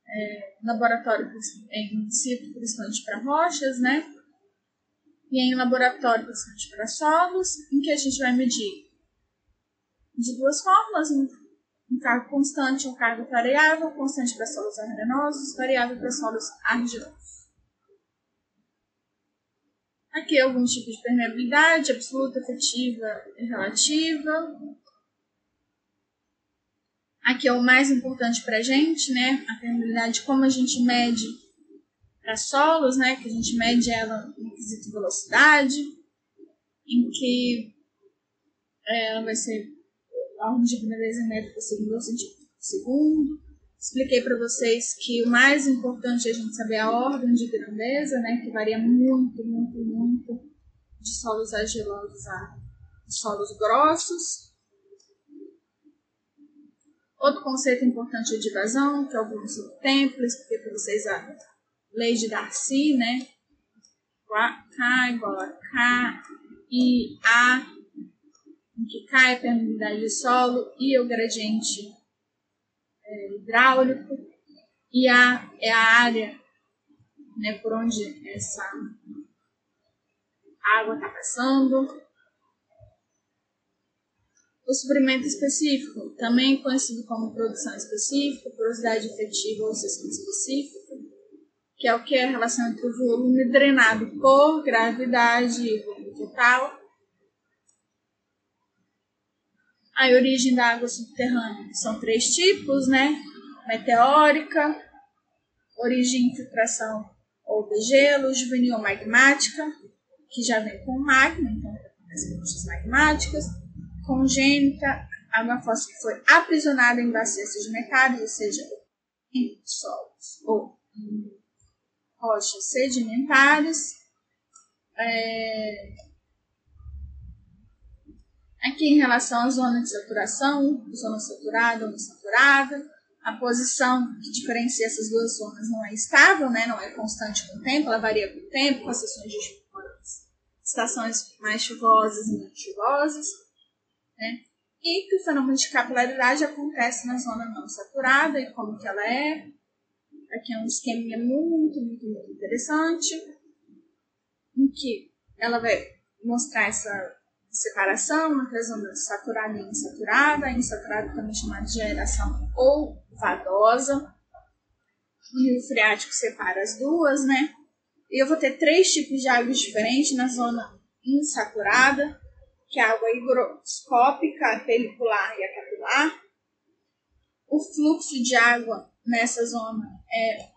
é, laboratório em si, principalmente para rochas, né? E em laboratório, principalmente para solos, em que a gente vai medir de duas formas, um cargo constante, um cargo variável, constante para solos arenosos, variável para solos argilosos. Aqui alguns tipos de permeabilidade, absoluta, efetiva e relativa. Aqui é o mais importante para a gente, né? A permeabilidade, como a gente mede para solos, né? Que a gente mede ela no quesito velocidade, em que é, ela vai ser a ordem de grandeza métrica segundo o centímetro por segundo. Expliquei para vocês que o mais importante é a gente saber a ordem de grandeza, né, que varia muito, muito, muito de solos argilosos a solos grossos. Outro conceito importante é de vazão, que é o sobre tempo. Expliquei para vocês a lei de Darcy, né? K igual a K e A em que cai a permeabilidade do solo e o gradiente é, hidráulico, e a, é a área né, por onde essa água está passando. O suprimento específico, também conhecido como produção específica, porosidade efetiva ou seção específica, que é o que é a relação entre o volume drenado por gravidade e volume total, A origem da água subterrânea são três tipos, né? Meteórica, origem infiltração ou degelo, juvenil ou magmática, que já vem com magma, então acontecem rochas magmáticas, congênita, água fóssil que foi aprisionada em bacias sedimentares, ou seja, em solos ou em rochas sedimentares. É... Aqui em relação à zona de saturação, zona saturada ou insaturada, a posição que diferencia essas duas zonas não é estável, né? não é constante com o tempo, ela varia com o tempo, com as estações, de, estações mais chuvosas e menos chuvosas. Né? E que o fenômeno de capilaridade acontece na zona não saturada e como que ela é. Aqui é um esquema muito, muito, muito interessante, em que ela vai mostrar essa separação entre a zona saturada e insaturada, insaturada também chamada de aeração ou vadosa. O rio freático separa as duas, né? E eu vou ter três tipos de águas diferentes na zona insaturada, que é a água higroscópica, pelicular e a capilar. O fluxo de água nessa zona é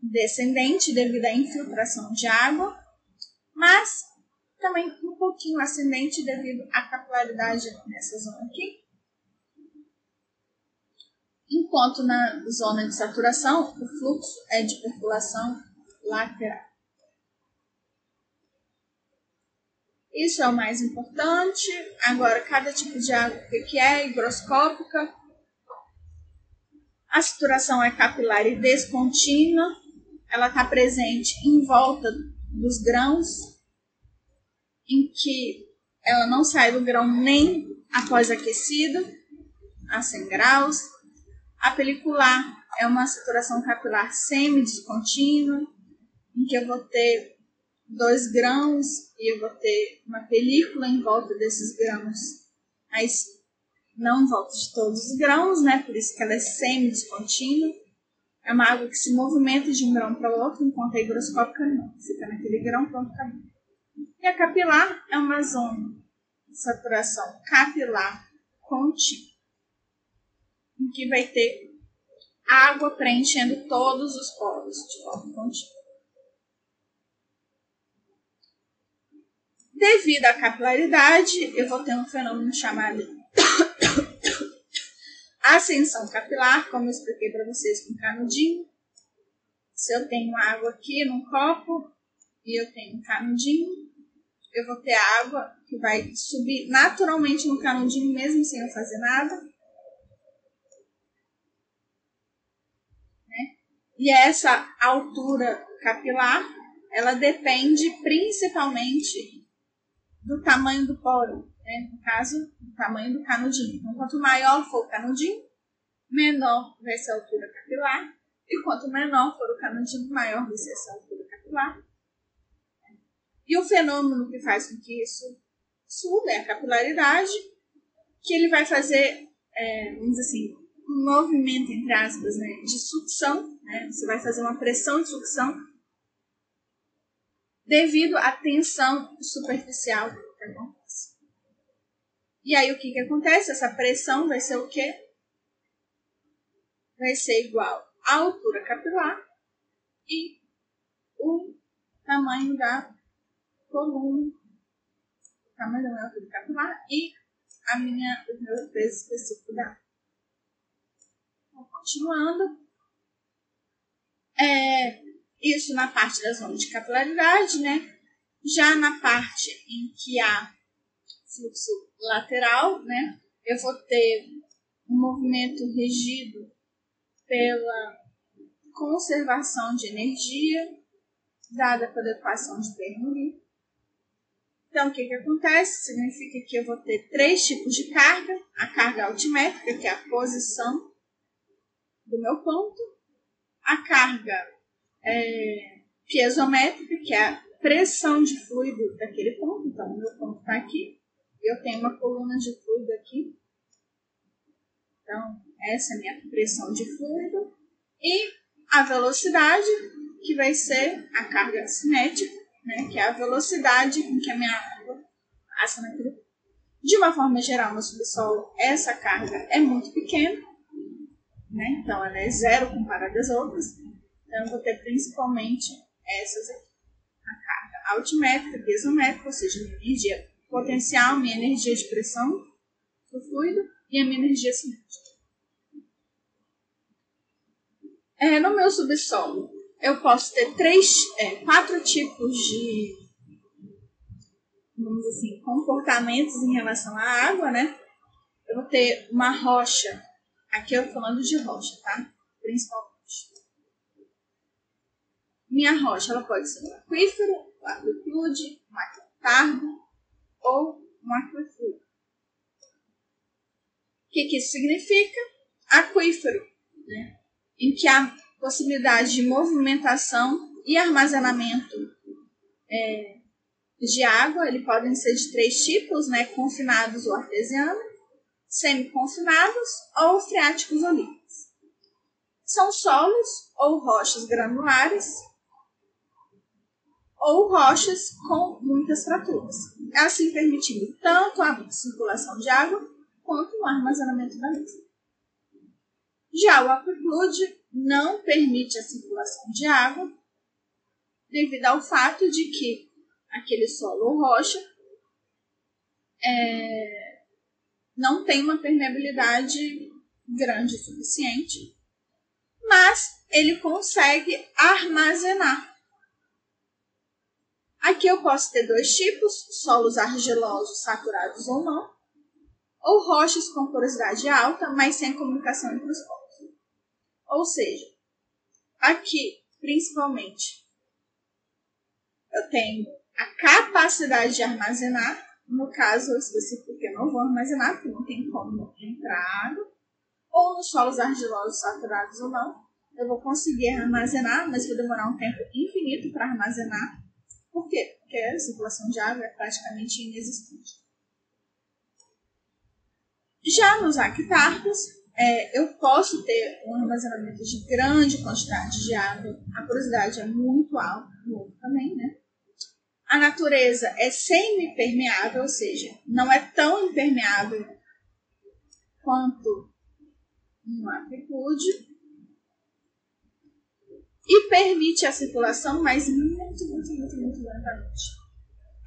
descendente devido à infiltração de água, mas também um pouquinho ascendente devido à capilaridade nessa zona aqui. Enquanto na zona de saturação, o fluxo é de percolação lateral. Isso é o mais importante. Agora, cada tipo de água que é higroscópica. A saturação é capilar e descontínua. Ela está presente em volta dos grãos em que ela não sai do grão nem após aquecido, a 100 graus. A pelicular é uma saturação capilar semi-descontínua, em que eu vou ter dois grãos e eu vou ter uma película em volta desses grãos, mas não em volta de todos os grãos, né? Por isso que ela é semi-descontínua. É uma água que se movimenta de um grão para outro, enquanto a higroscópica não. Fica naquele grão, pronto, acabou. E a capilar é uma zona de saturação capilar contínua, em que vai ter água preenchendo todos os poros de forma contínua. Devido à capilaridade, eu vou ter um fenômeno chamado ascensão capilar, como eu expliquei para vocês com canudinho. Se eu tenho água aqui num copo e eu tenho um canudinho, eu vou ter água que vai subir naturalmente no canudinho, mesmo sem eu fazer nada. Né? E essa altura capilar, ela depende principalmente do tamanho do poro, né? no caso, do tamanho do canudinho. Então, quanto maior for o canudinho, menor vai ser a altura capilar, e quanto menor for o canudinho, maior vai ser essa altura capilar. E o fenômeno que faz com que isso suba é a capilaridade, que ele vai fazer, é, vamos dizer assim, um movimento, entre aspas, né, de sucção. Né? Você vai fazer uma pressão de sucção devido à tensão superficial que acontece. E aí o que, que acontece? Essa pressão vai ser o quê? Vai ser igual à altura capilar e o tamanho da coluna, o tamanho da minha altura capilar e a minha, o meu peso específico da então, continuando. É, isso na parte da zona de capilaridade, né? Já na parte em que há fluxo lateral, né? Eu vou ter um movimento regido pela conservação de energia, dada pela equação de Bernoulli. Então, o que, que acontece? Significa que eu vou ter três tipos de carga: a carga altimétrica, que é a posição do meu ponto, a carga é, piezométrica, que é a pressão de fluido daquele ponto. Então, meu ponto está aqui, eu tenho uma coluna de fluido aqui. Então, essa é a minha pressão de fluido. E a velocidade, que vai ser a carga cinética, né, que é a velocidade com que a minha água passa naquele De uma forma geral, no subsolo, essa carga é muito pequena, né, então ela é zero comparada às outras. Então, vou ter principalmente essas aqui. A carga altimétrica, piezométrica, ou seja, minha energia potencial, minha energia de pressão do fluido, e a minha energia cinética. É, no meu subsolo, eu posso ter três, é, quatro tipos de vamos assim, comportamentos em relação à água, né? Eu vou ter uma rocha. Aqui eu tô falando de rocha, tá? Principalmente. Minha rocha, ela pode ser um aquífero, um aquiclude, um aquatargo ou um aquifluido. O que, que isso significa? Aquífero, né? em que há possibilidade de movimentação e armazenamento é, de água, eles podem ser de três tipos, né? Confinados ou artesianos, semi-confinados ou freáticos ou líquidos. São solos ou rochas granulares ou rochas com muitas fraturas, assim permitindo tanto a circulação de água quanto o armazenamento da mesma. Já o aquiclude não permite a circulação de água devido ao fato de que aquele solo ou rocha, é, não tem uma permeabilidade grande o suficiente, mas ele consegue armazenar. Aqui eu posso ter dois tipos, solos argilosos saturados ou não, ou rochas com porosidade alta, mas sem comunicação entre os polos. Ou seja, aqui, principalmente, eu tenho a capacidade de armazenar, no caso específico que eu não vou armazenar, porque não tem como entrar ou nos solos argilosos saturados ou não, eu vou conseguir armazenar, mas vou demorar um tempo infinito para armazenar. Por quê? Porque a circulação de água é praticamente inexistente. Já nos actarcos, é, eu posso ter um armazenamento de grande quantidade de água, a porosidade é muito alta, no também, né? A natureza é semi-permeável, ou seja, não é tão impermeável quanto uma amplitude e permite a circulação, mas muito, muito, muito, muito lentamente.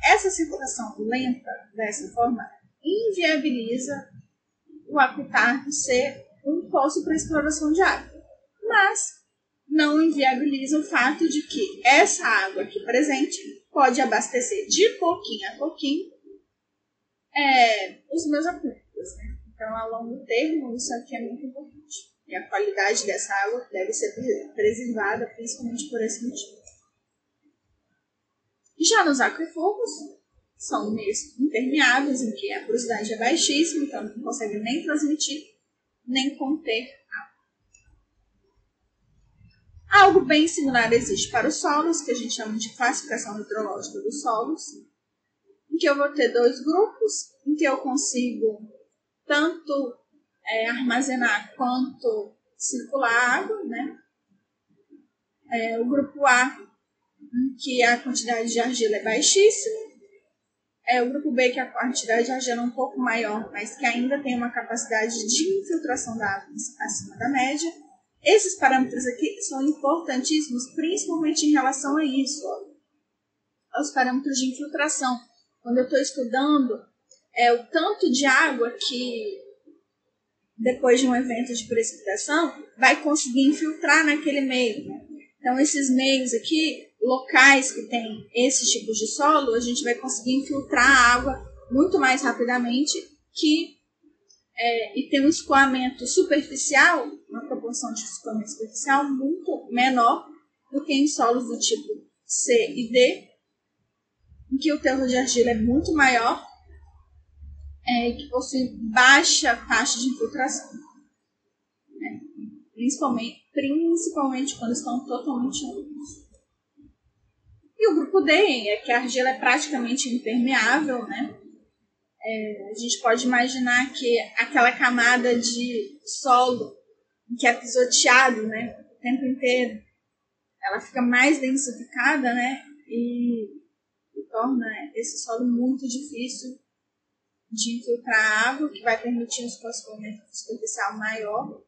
Essa circulação lenta, dessa forma, inviabiliza o aquitarco ser um poço para exploração de água. Mas não inviabiliza o fato de que essa água aqui presente pode abastecer de pouquinho a pouquinho é, os meus aquíferos. Né? Então, a longo termo, isso aqui é muito importante. E a qualidade dessa água deve ser preservada, principalmente por esse motivo. Já nos aquíferos, são meios impermeáveis, em que a porosidade é baixíssima, então não consegue nem transmitir, nem conter Algo bem similar existe para os solos, que a gente chama de classificação hidrológica dos solos, em que eu vou ter dois grupos, em que eu consigo tanto é, armazenar quanto circular água, né? É, o grupo A, que a quantidade de argila é baixíssima, é o grupo B, que a quantidade de argila é um pouco maior, mas que ainda tem uma capacidade de infiltração da água acima da média, esses parâmetros aqui são importantíssimos, principalmente em relação a isso, ó, aos parâmetros de infiltração. Quando eu estou estudando é, o tanto de água que, depois de um evento de precipitação, vai conseguir infiltrar naquele meio. Então, esses meios aqui, locais que tem esses tipos de solo, a gente vai conseguir infiltrar a água muito mais rapidamente que é, e tem um escoamento superficial, uma proporção de escoamento superficial muito menor do que em solos do tipo C e D, em que o teor de argila é muito maior é, que possui baixa taxa de infiltração. Né? Principalmente, principalmente quando estão totalmente úmidos. E o grupo D é que a argila é praticamente impermeável, né? É, a gente pode imaginar que aquela camada de solo que é pisoteado né, o tempo inteiro, ela fica mais densificada né, e, e torna esse solo muito difícil de infiltrar água, que vai permitir um escoamento superficial maior,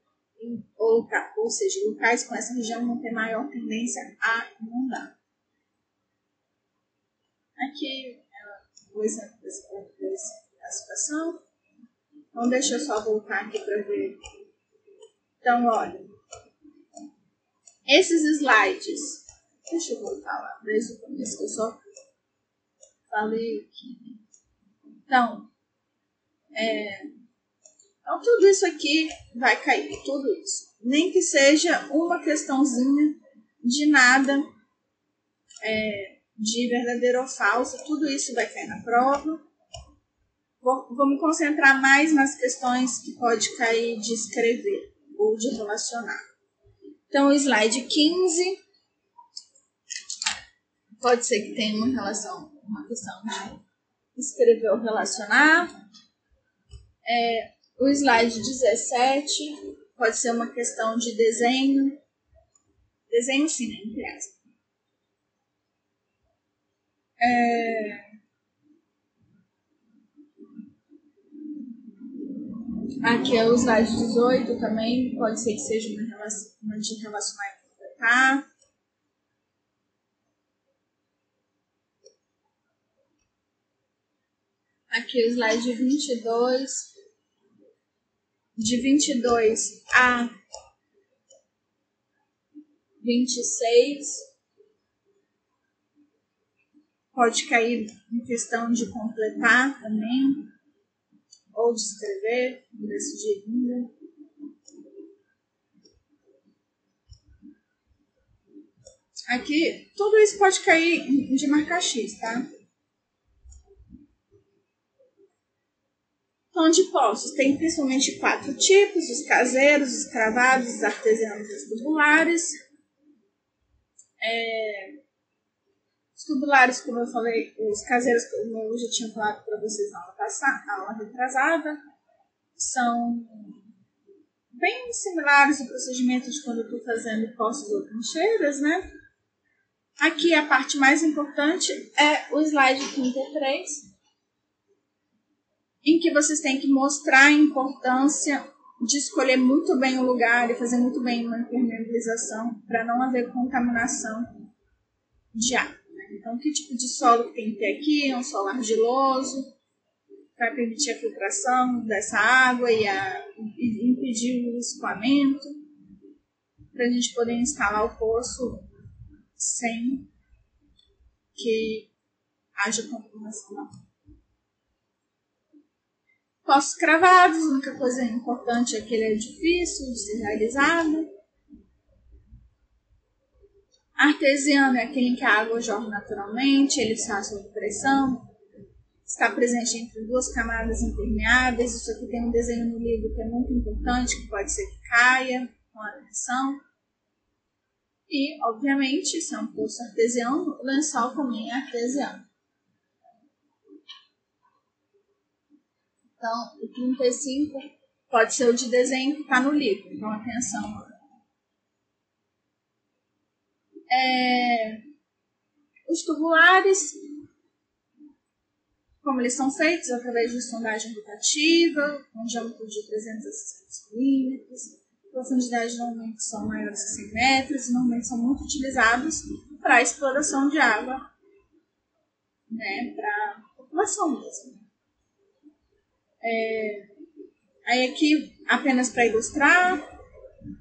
ou, ou seja, locais com essa região vão ter maior tendência a inundar. Aqui é o exemplo desse classificação. Então, deixa eu só voltar aqui para ver. Então, olha. Esses slides. Deixa eu voltar lá desde o começo, que eu só falei aqui. Então, é, então, tudo isso aqui vai cair, tudo isso. Nem que seja uma questãozinha de nada, é, de verdadeiro ou falso, tudo isso vai cair na prova. Vou, vou me concentrar mais nas questões que pode cair de escrever ou de relacionar. Então, slide 15 pode ser que tenha uma relação, uma questão de escrever ou relacionar. É, o slide 17 pode ser uma questão de desenho. Desenho sim, né? É, Aqui é o slide 18 também, pode ser que seja uma, relação, uma de relacionar e completar. Aqui o slide 22. De 22 a 26. Pode cair em questão de completar também ou de escrever, decidir ainda. Aqui, tudo isso pode cair de marcar X, tá? Então, de postos, tem principalmente quatro tipos: os caseiros, os cravados, os artesianos e os tubulares. É, os tubulares, como eu falei, os caseiros, como eu já tinha falado para vocês na aula passada, na aula retrasada, são bem similares ao procedimento de quando eu estou fazendo postos ou trincheiras, né? Aqui a parte mais importante é o slide 33, em que vocês têm que mostrar a importância de escolher muito bem o lugar e fazer muito bem uma impermeabilização para não haver contaminação de ar. Então, que tipo de solo tem que ter aqui? Um solo argiloso, para permitir a filtração dessa água e, a, e impedir o escoamento, para a gente poder instalar o poço sem que haja contaminação. Poços cravados, a única coisa importante é que ele é difícil de ser realizado Artesiano é aquele em que a água jorra naturalmente, ele está sob pressão, está presente entre duas camadas impermeáveis. Isso aqui tem um desenho no livro que é muito importante, que pode ser que caia com a pressão. E, obviamente, se é um poço artesiano, o lençol também é artesiano. Então, o 35 pode ser o de desenho que está no livro. Então, atenção é, os tubulares, como eles são feitos através de sondagem rotativa, com diâmetro de 300 a 600 milímetros, profundidade normalmente são maiores que 100 metros normalmente são muito utilizados para exploração de água, né, para população mesmo. É, aí aqui, apenas para ilustrar,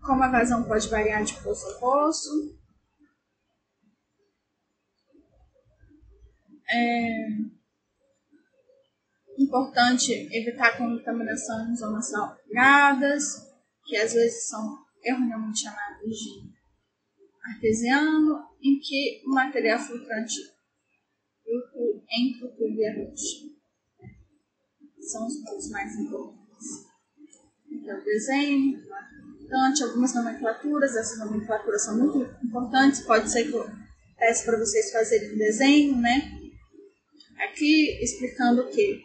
como a vazão pode variar de poço a poço, É importante evitar contaminação em zonas salgadas, que às vezes são erroneamente chamadas de artesiano, em que o material filtrante entre o e rocha. São os pontos mais importantes. Aqui é o desenho, importante, algumas nomenclaturas, essas nomenclaturas são muito importantes, pode ser que eu peça para vocês fazerem um desenho, né? Aqui explicando o quê?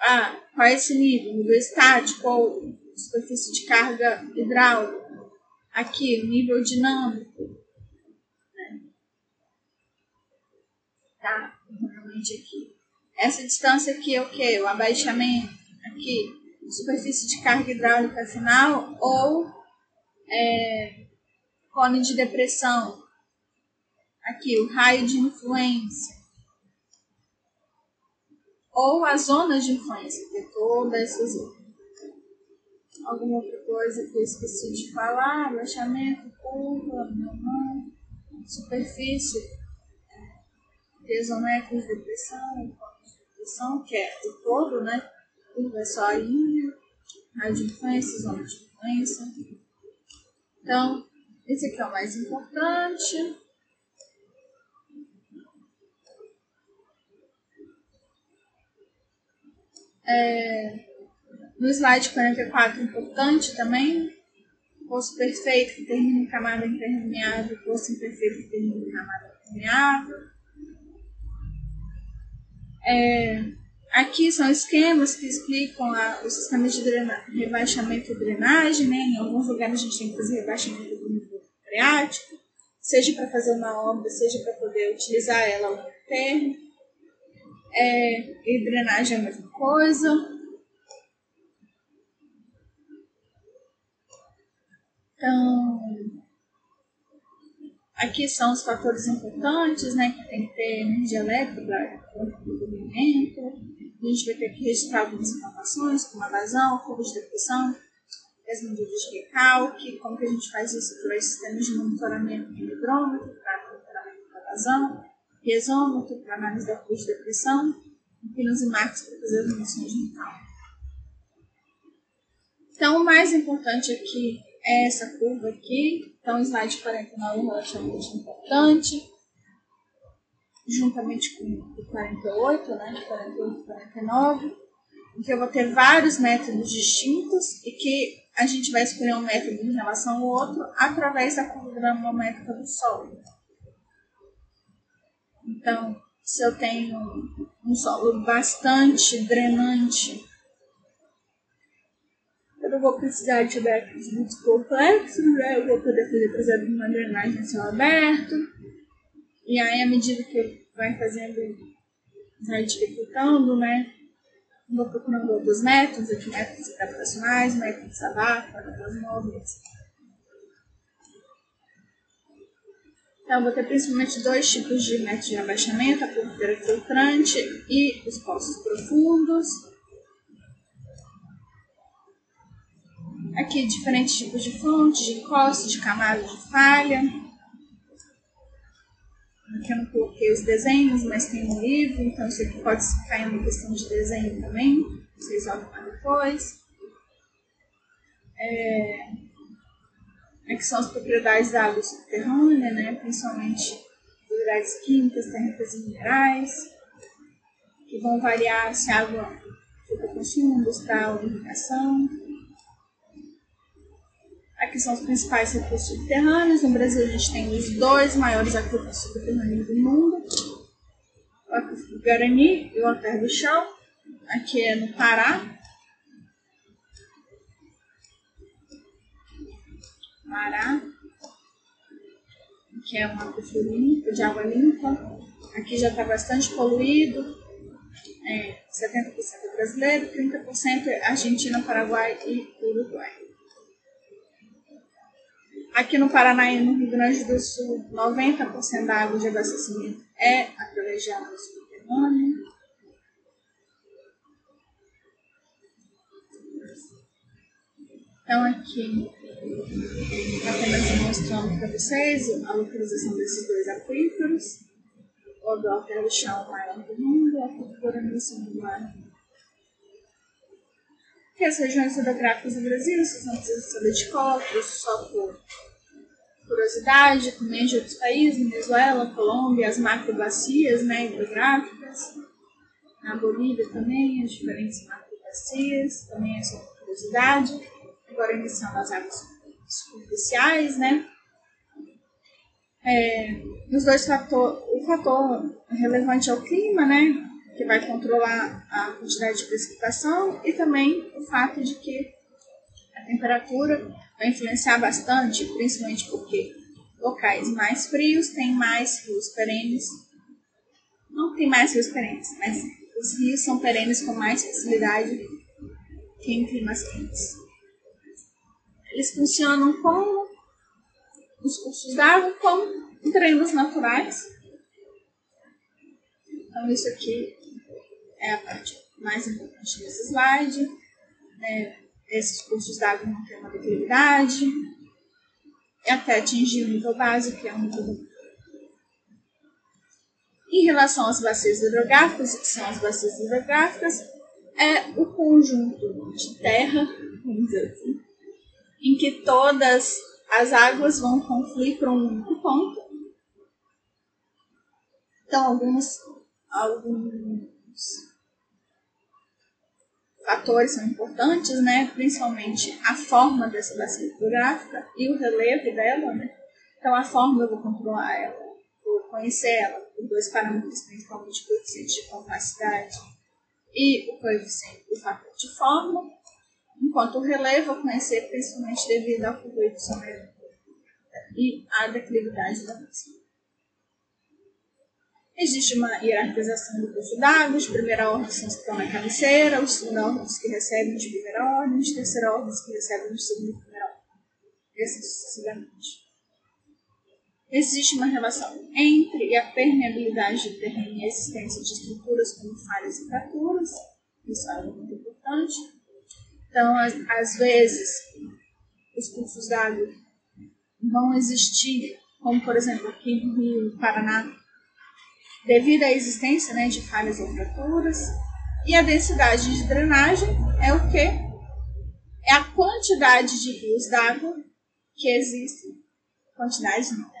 Ah, qual é esse nível? Nível estático ou superfície de carga hidráulica. Aqui, nível dinâmico. Né? Tá? Realmente aqui. Essa distância aqui é o quê? O abaixamento. Aqui, superfície de carga hidráulica final ou é, cone de depressão. Aqui, o raio de influência ou as zonas de influência, que é toda essa zona. alguma outra coisa que eu esqueci de falar, agachamento, curva, superfície, tesonecros, depressão, depressão, que é o todo, né? Curva é só a linha, raio de influência, zona de influência. Então, esse aqui é o mais importante. É, no slide 44, importante também, poço perfeito que termina em camada impermeável, poço imperfeito que termina em camada permeável. É, aqui são esquemas que explicam a, os sistemas de rebaixamento e drenagem, né? Em alguns lugares a gente tem que fazer rebaixamento do nível freático, seja para fazer uma obra, seja para poder utilizar ela ao termo. É, e drenagem é a mesma coisa. Então, aqui são os fatores importantes, né, que tem que ter energia elétrica do movimento. A gente vai ter que registrar algumas informações, como a vazão, curva de depressão, as medidas de recalque, como que a gente faz isso através de sistemas de monitoramento de hidrômetro para monitoramento da vazão, piezômetro para análise da curva de depressão, pinos e marcos para fazer as medições de recalque. Então, o mais importante aqui é essa curva aqui. Então, o slide 49 é relativamente importante, juntamente com o 48, né, 48 e 49, em que eu vou ter vários métodos distintos e que a gente vai escolher um método em relação ao outro através da curva granulométrica do solo. Então, se eu tenho um solo bastante drenante eu não vou precisar de métodos muito complexos, né? Eu vou poder fazer, por exemplo, uma drenagem a céu aberto. E aí, à medida que vai fazendo, vai dificultando, né? Vou procurando outros métodos, aqui métodos adaptacionais, métodos abaixo, métodos móveis. Então, vou ter principalmente dois tipos de métodos de abaixamento, a porteira filtrante e os poços profundos. Aqui, diferentes tipos de fontes, de encosto, de camada de falha. Aqui eu não coloquei os desenhos, mas tem um livro, então isso aqui pode cair uma questão de desenho também. Vocês olham lá depois. É... Aqui são as propriedades da água subterrânea, né? principalmente propriedades químicas, térmicas e minerais, que vão variar se a água for para consumo industrial ou irrigação. Aqui são os principais recursos subterrâneos. No Brasil, a gente tem os dois maiores aquíferos subterrâneos do mundo: o aquífero Guarani e o Alter do Chão. Aqui é no Pará. Pará, que é um aquífero limpo, de água limpa. Aqui já está bastante poluído. É, 70% é brasileiro, 30% é Argentina, Paraguai e Uruguai. Aqui no Paraná e no Rio Grande do Sul, 90% da água de abastecimento é através de água subterrânea. Então, aqui, apenas mostrando para vocês a localização desses dois aquíferos. O do Alter do Chão maior do mundo, o aquífero Guarani, o segundo que as regiões hidrográficas do Brasil, vocês não precisam saber de cálculos, só por curiosidade, também de outros países, Venezuela, Colômbia, as macrobacias né, hidrográficas, na Bolívia também, as diferentes macrobacias, também é só curiosidade. Agora iniciando as águas superficiais, né? É, os dois fatores, o fator relevante é o clima, né? Que vai controlar a quantidade de precipitação, e também o fato de que a temperatura vai influenciar bastante, principalmente porque locais mais frios têm mais rios perenes. Não tem mais rios perenes, mas os rios são perenes com mais facilidade que em climas quentes. Eles funcionam como os cursos d'água, como treinos naturais. Então, isso aqui é a parte mais importante desse slide. Né? esses cursos d'água vão ter uma declividade até atingir o nível básico, que é um nível em relação às bacias hidrográficas, que são as bacias hidrográficas, é o conjunto de terra, vamos dizer assim, em que todas as águas vão confluir para um único ponto. Então, alguns, alguns fatores são importantes, né? principalmente a forma dessa bacia hidrográfica e o relevo dela. Né? Então, a forma eu vou controlar ela, vou conhecer ela por dois parâmetros, principalmente o coeficiente de compacidade e o coeficiente do fator de forma, enquanto o relevo eu conhecer principalmente devido ao sobrevivente e à declividade da bacia. Existe uma hierarquização do curso d'água, os primeira ordem são os que estão na cabeceira, os segunda ordem os que recebem de primeira ordem, os terceira ordem os que recebem de segunda e primeira ordem. E sucessivamente. Existe uma relação entre a permeabilidade do terreno e a existência de estruturas como falhas e fraturas, isso é algo muito importante. Então, às vezes, os cursos d'água vão existir, como por exemplo aqui no Rio Paraná, devido à existência né, de falhas ou fraturas. E a densidade de drenagem é o que? É a quantidade de rios d'água que existe. Quantidade não, né?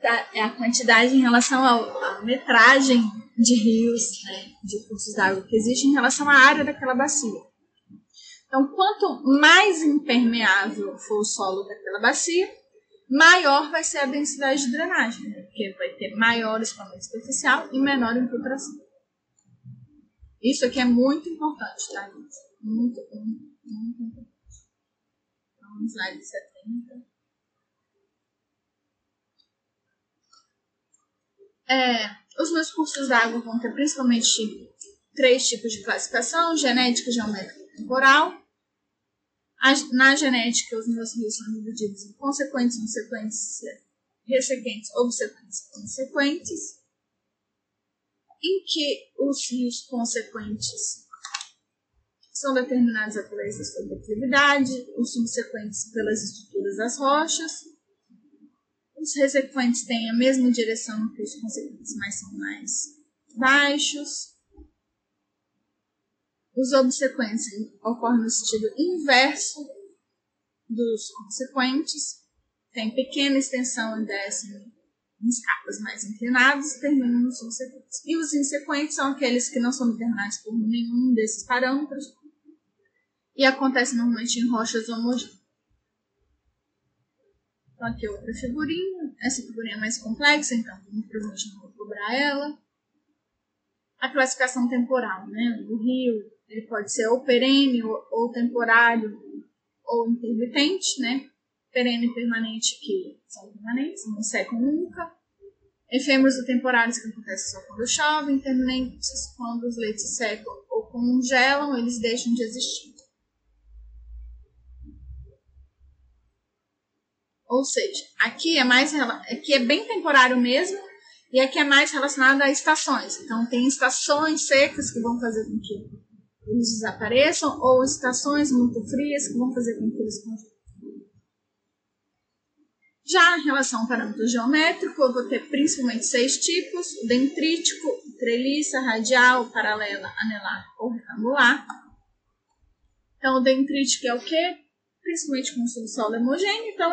Tá, é a quantidade em relação à metragem de rios, né, de cursos d'água que existe em relação à área daquela bacia. Então, quanto mais impermeável for o solo daquela bacia, maior vai ser a densidade de drenagem, né? porque vai ter maior escoamento superficial e menor infiltração. Isso aqui é muito importante, tá, gente? Muito, muito, muito importante. Então, slide 70. É, os meus cursos d'água vão ter principalmente três tipos de classificação: genética, geométrica e temporal na genética, os meus rios são divididos em consequentes, subsequentes, ressequentes, obsequentes consequentes, em que os rios consequentes são determinados através da sua declividade, os subsequentes pelas estruturas das rochas, os ressequentes têm a mesma direção que os consequentes, mas são mais baixos, os obsequentes ocorrem no sentido inverso dos consequentes, tem pequena extensão e descem em escapas mais inclinadas e terminam nos subsequentes. E os insequentes são aqueles que não são determinados por nenhum desses parâmetros e acontecem normalmente em rochas homogêneas. Então, aqui é outra figurinha. Essa figurinha é mais complexa, então provavelmente não vou cobrar ela. A classificação temporal, né? O rio, ele pode ser ou perene, ou, ou temporário, ou intermitente, né? Perene e permanente, que são permanentes, não secam nunca. Efêmeros ou temporários, que acontecem só quando chove. Intermitentes, quando os leitos secam ou congelam, eles deixam de existir. Ou seja, aqui é mais aqui é bem temporário mesmo, e aqui é mais relacionado a estações. Então tem estações secas que vão fazer com que eles desapareçam, ou estações muito frias que vão fazer com que eles. Já em relação ao parâmetro geométrico, eu vou ter principalmente seis tipos: o dendrítico, treliça, radial, paralela, anelar ou retangular. Então, o dendrítico é o quê? Principalmente com subsolo homogêneo, então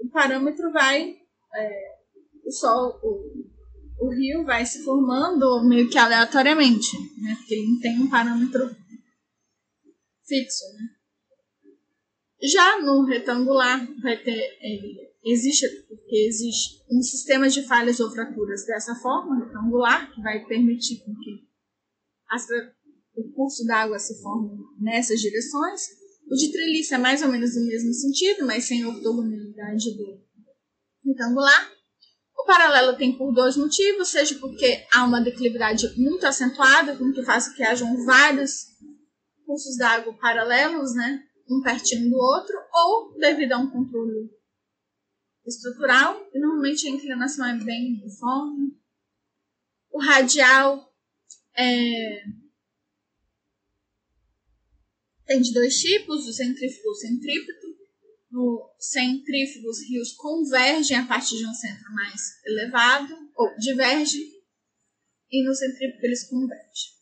o parâmetro vai. É, o, sol, o, o rio vai se formando meio que aleatoriamente, né? Porque ele não tem um parâmetro fixo, né? Já no retangular vai ter existe porque existe um sistema de falhas ou fraturas dessa forma retangular que vai permitir que as, o curso d'água se forme nessas direções. O de treliça é mais ou menos no mesmo sentido, mas sem ortogonalidade do retangular. O paralelo tem por dois motivos, seja porque há uma declividade muito acentuada, com que faz que hajam vários cursos d'água paralelos, né, um pertinho do outro, ou devido a um controle estrutural, e normalmente a inclinação é bem uniforme. O radial é, tem de dois tipos, o centrífugo e o centrípeto. No centrífugo, os rios convergem a partir de um centro mais elevado, ou divergem, e no centrífugo eles convergem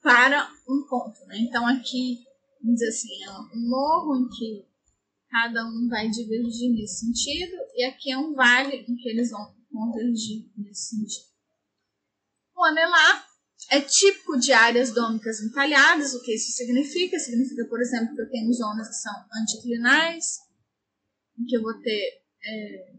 para um ponto. Né? Então, aqui, vamos dizer assim, é um morro em que cada um vai divergir nesse sentido, e aqui é um vale em que eles vão convergir nesse sentido. O anelar é típico de áreas dômicas entalhadas. O que isso significa? Significa, por exemplo, que eu tenho zonas que são anticlinais, em que eu vou ter é,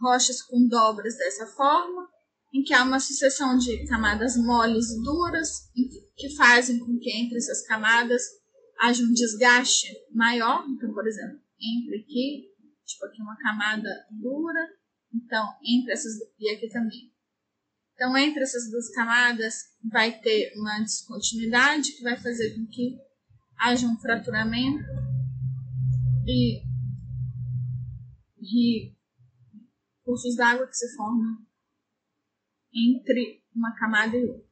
rochas com dobras dessa forma, em que há uma sucessão de camadas moles e duras, que fazem com que entre essas camadas haja um desgaste maior. Então, por exemplo, entre aqui, tipo aqui uma camada dura, então entre essas e aqui também então, entre essas duas camadas, vai ter uma descontinuidade que vai fazer com que haja um fraturamento e, e cursos d'água que se formam entre uma camada e outra.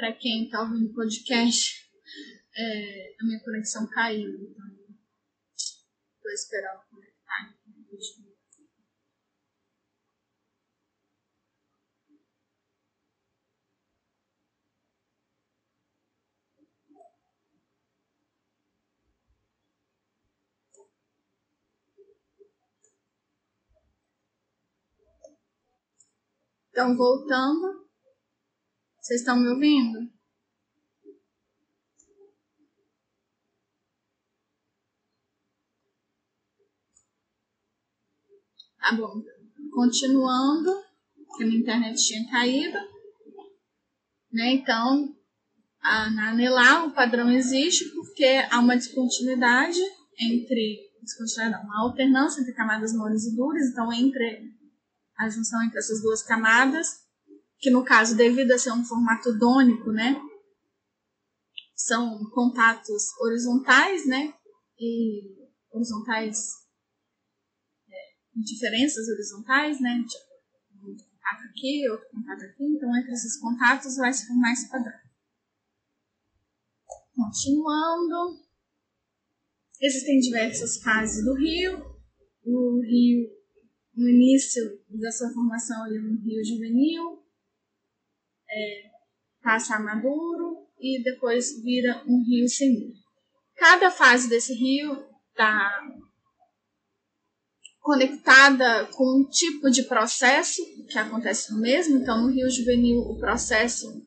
Para quem está ouvindo o podcast, é, a minha conexão caiu. Então, estou esperando conectar. Então, voltando, vocês estão me ouvindo? Tá bom. Continuando, que a minha internet tinha caído. Né? Então, a, na anelar o padrão existe porque há uma descontinuidade entre descontinuidade, uma alternância entre camadas moles e duras, então entre a junção entre essas duas camadas que no caso, devido a ser um formato dônico, né, são contatos horizontais, né, e horizontais, é, diferenças horizontais, né, tipo, um contato aqui, outro contato aqui, então entre esses contatos vai se formar esse padrão. Continuando, existem diversas fases do rio, o rio, no início da sua formação, ele é um rio juvenil, é, passa a maduro e depois vira um rio senil. Cada fase desse rio está conectada com um tipo de processo que acontece no mesmo. Então, no rio juvenil, o processo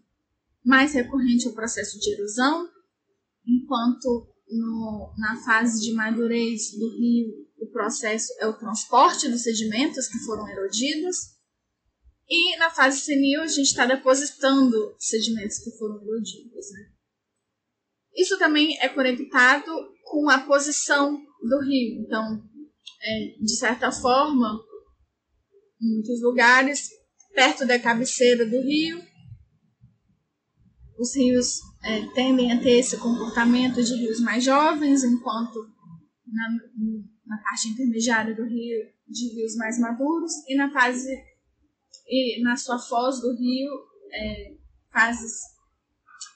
mais recorrente é o processo de erosão, enquanto no, na fase de madurez do rio, o processo é o transporte dos sedimentos que foram erodidos. E na fase senil, a gente está depositando sedimentos que foram erodidos. Né? Isso também é conectado com a posição do rio. Então, é, de certa forma, em muitos lugares, perto da cabeceira do rio, os rios é, tendem a ter esse comportamento de rios mais jovens, enquanto na, na parte intermediária do rio, de rios mais maduros, e na fase e na sua foz do rio é, fases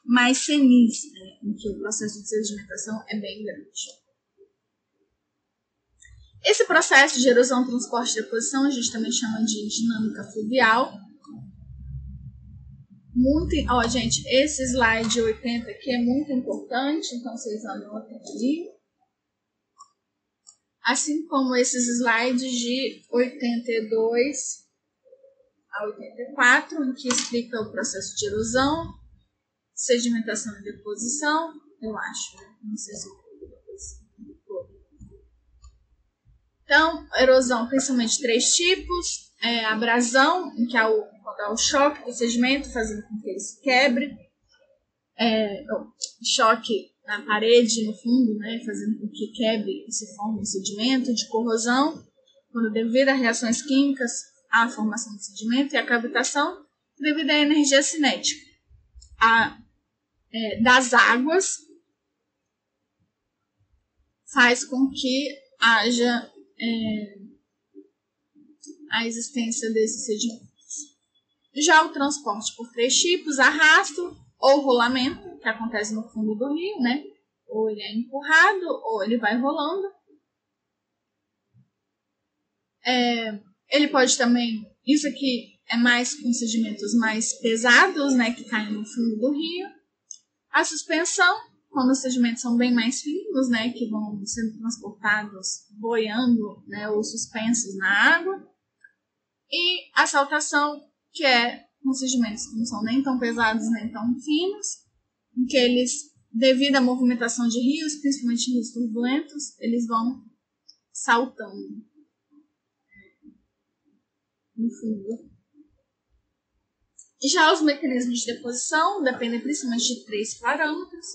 mais senis, né, em que o processo de sedimentação é bem grande. Esse processo de erosão, transporte e deposição a gente também chama de dinâmica fluvial. Muito, ó, gente, esse slide 80 aqui é muito importante, então vocês anotem ali. Assim como esses slides de 82 a 84, em que explica o processo de erosão, sedimentação e deposição, eu acho, né? não sei se Então, erosão, principalmente três tipos: é, abrasão, em que há o, há o choque do sedimento, fazendo com que ele se quebre, é, choque na parede, no fundo, né, fazendo com que quebre e se forme um sedimento de corrosão, quando devido a reações químicas à formação do sedimento e à cavitação devido à energia cinética a, é, das águas faz com que haja é, a existência desses sedimentos. Já o transporte por três tipos, arrasto ou rolamento, que acontece no fundo do rio, né? Ou ele é empurrado, ou ele vai rolando. É, ele pode também, isso aqui é mais com sedimentos mais pesados, né, que caem no fundo do rio. A suspensão, quando os sedimentos são bem mais finos, né, que vão sendo transportados boiando, né, ou suspensos na água. E a saltação, que é com sedimentos que não são nem tão pesados nem tão finos, em que eles, devido à movimentação de rios, principalmente rios turbulentos, eles vão saltando no fundo. Já os mecanismos de deposição dependem principalmente de três parâmetros.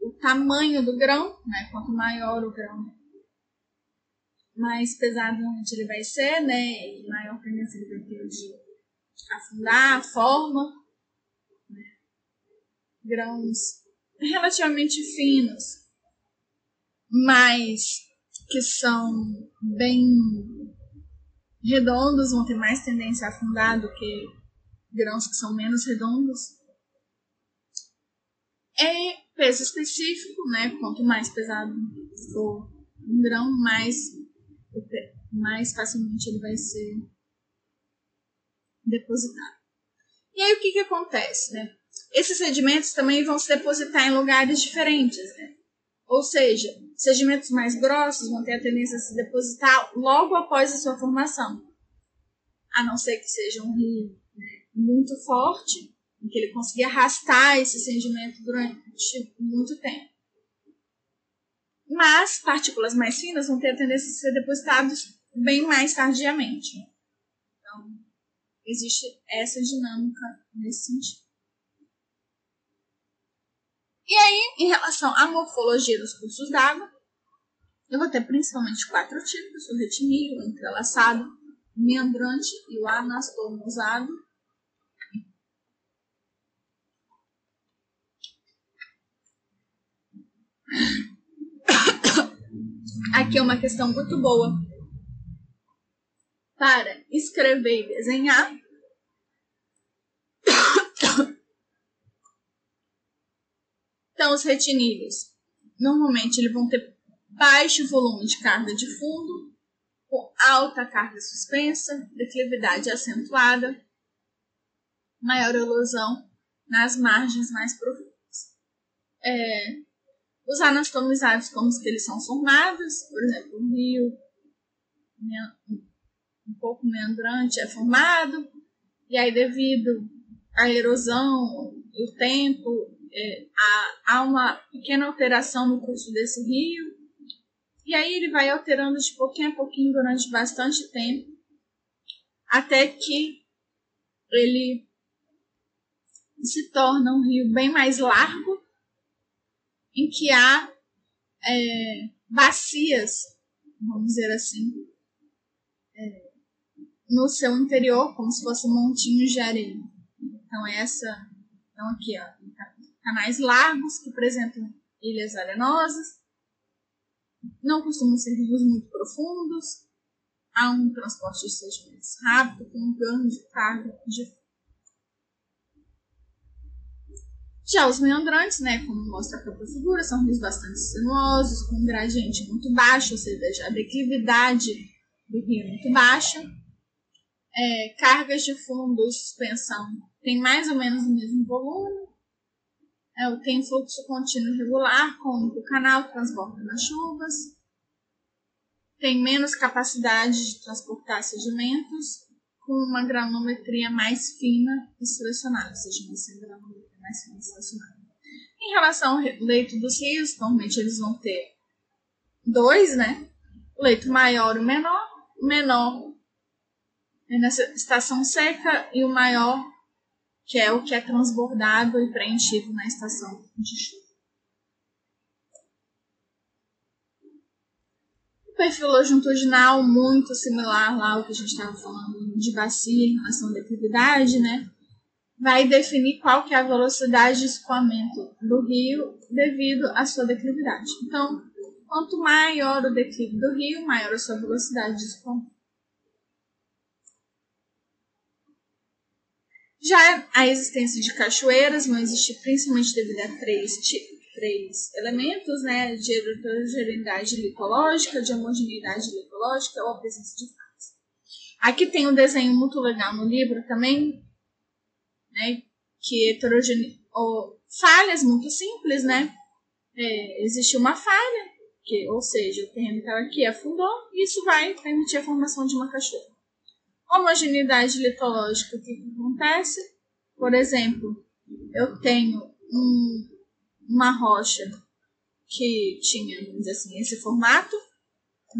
O tamanho do grão, né? quanto maior o grão, mais pesado ele vai ser, né? E maior tendência ele vai ter de afundar, a forma. Né? Grãos relativamente finos, mas que são bem redondos, vão ter mais tendência a afundar do que grãos que são menos redondos. É peso específico, né? Quanto mais pesado for um grão, mais mais facilmente ele vai ser depositado. E aí o que, que acontece, né? Esses sedimentos também vão se depositar em lugares diferentes, né? Ou seja, sedimentos mais grossos vão ter a tendência a se depositar logo após a sua formação. A não ser que seja um rio né, muito forte, em que ele consiga arrastar esse sedimento durante muito tempo. Mas partículas mais finas vão ter a tendência a ser depositadas bem mais tardiamente. Então, existe essa dinâmica nesse sentido. E aí, em relação à morfologia dos cursos d'água, eu vou ter principalmente quatro tipos: o retinil, o entrelaçado, o meandrante e o anastomosado. Aqui é uma questão muito boa para escrever e desenhar. Então, os retinilhos, normalmente, eles vão ter baixo volume de carga de fundo, com alta carga suspensa, declividade acentuada, maior erosão nas margens mais profundas. É, os anastomizados, como que eles são formados, por exemplo, o rio, um pouco meandrante é formado, e aí devido à erosão e o tempo, é, há, há uma pequena alteração no curso desse rio, e aí ele vai alterando de pouquinho a pouquinho durante bastante tempo, até que ele se torna um rio bem mais largo, em que há é, bacias, vamos dizer assim, é, no seu interior, como se fossem montinhos de areia. Então, essa. Então, aqui, ó, canais largos que apresentam ilhas arenosas, não costumam ser rios muito profundos, há um transporte de sedimentos rápido, com um ganho de carga de Já os meandrantes, né, como mostra a própria figura, são rios bastante sinuosos, com um gradiente muito baixo, ou seja, a declividade do rio é muito baixa é, cargas de fundo e suspensão tem mais ou menos o mesmo volume. É, tem fluxo contínuo regular com o canal que transporta nas chuvas. Tem menos capacidade de transportar sedimentos com uma granometria mais fina e selecionada, ou seja, uma granometria mais fina e selecionada. Em relação ao leito dos rios, normalmente eles vão ter dois, né? O leito maior e o menor. O menor é nessa estação seca e o maior, que é o que é transbordado e preenchido na estação de chuva. O perfil longitudinal muito similar lá ao que a gente estava falando de bacia em relação à declividade, né? Vai definir qual que é a velocidade de escoamento do rio devido à sua declividade. Então, quanto maior o declive do rio, maior a sua velocidade de escoamento. Já a existência de cachoeiras vão existir principalmente devido a três, três elementos, né? De heterogeneidade licológica, de homogeneidade licológica ou a presença de falhas. Aqui tem um desenho muito legal no livro também, né? Que heterogene... ou falhas muito simples, né? É, existe uma falha, que, ou seja, o terreno estava aqui afundou, e isso vai permitir a formação de uma cachoeira homogeneidade litológica, o que, acontece? Por exemplo, eu tenho um, uma rocha que tinha, vamos dizer assim, esse formato,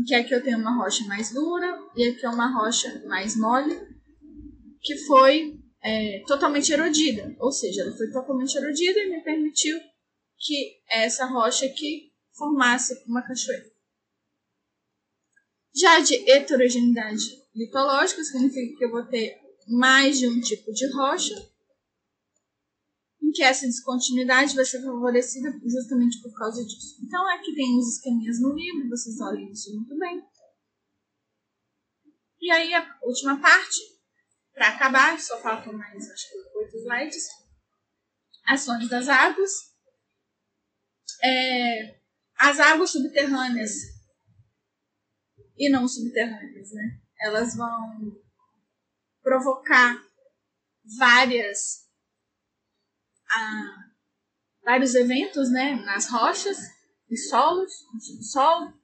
que aqui eu tenho uma rocha mais dura e aqui é uma rocha mais mole, que foi é, totalmente erodida, ou seja, ela foi totalmente erodida e me permitiu que essa rocha aqui formasse uma cachoeira. Já de heterogeneidade litológico significa que eu vou ter mais de um tipo de rocha, em que essa descontinuidade vai ser favorecida justamente por causa disso. Então, aqui tem uns esqueminhas no livro, vocês olhem isso muito bem. E aí, a última parte, para acabar, só faltam mais, acho que, oito slides. Ações das águas. É, as águas subterrâneas e não subterrâneas, né? Elas vão provocar várias ah, vários eventos né, nas rochas e solos, no subsolo.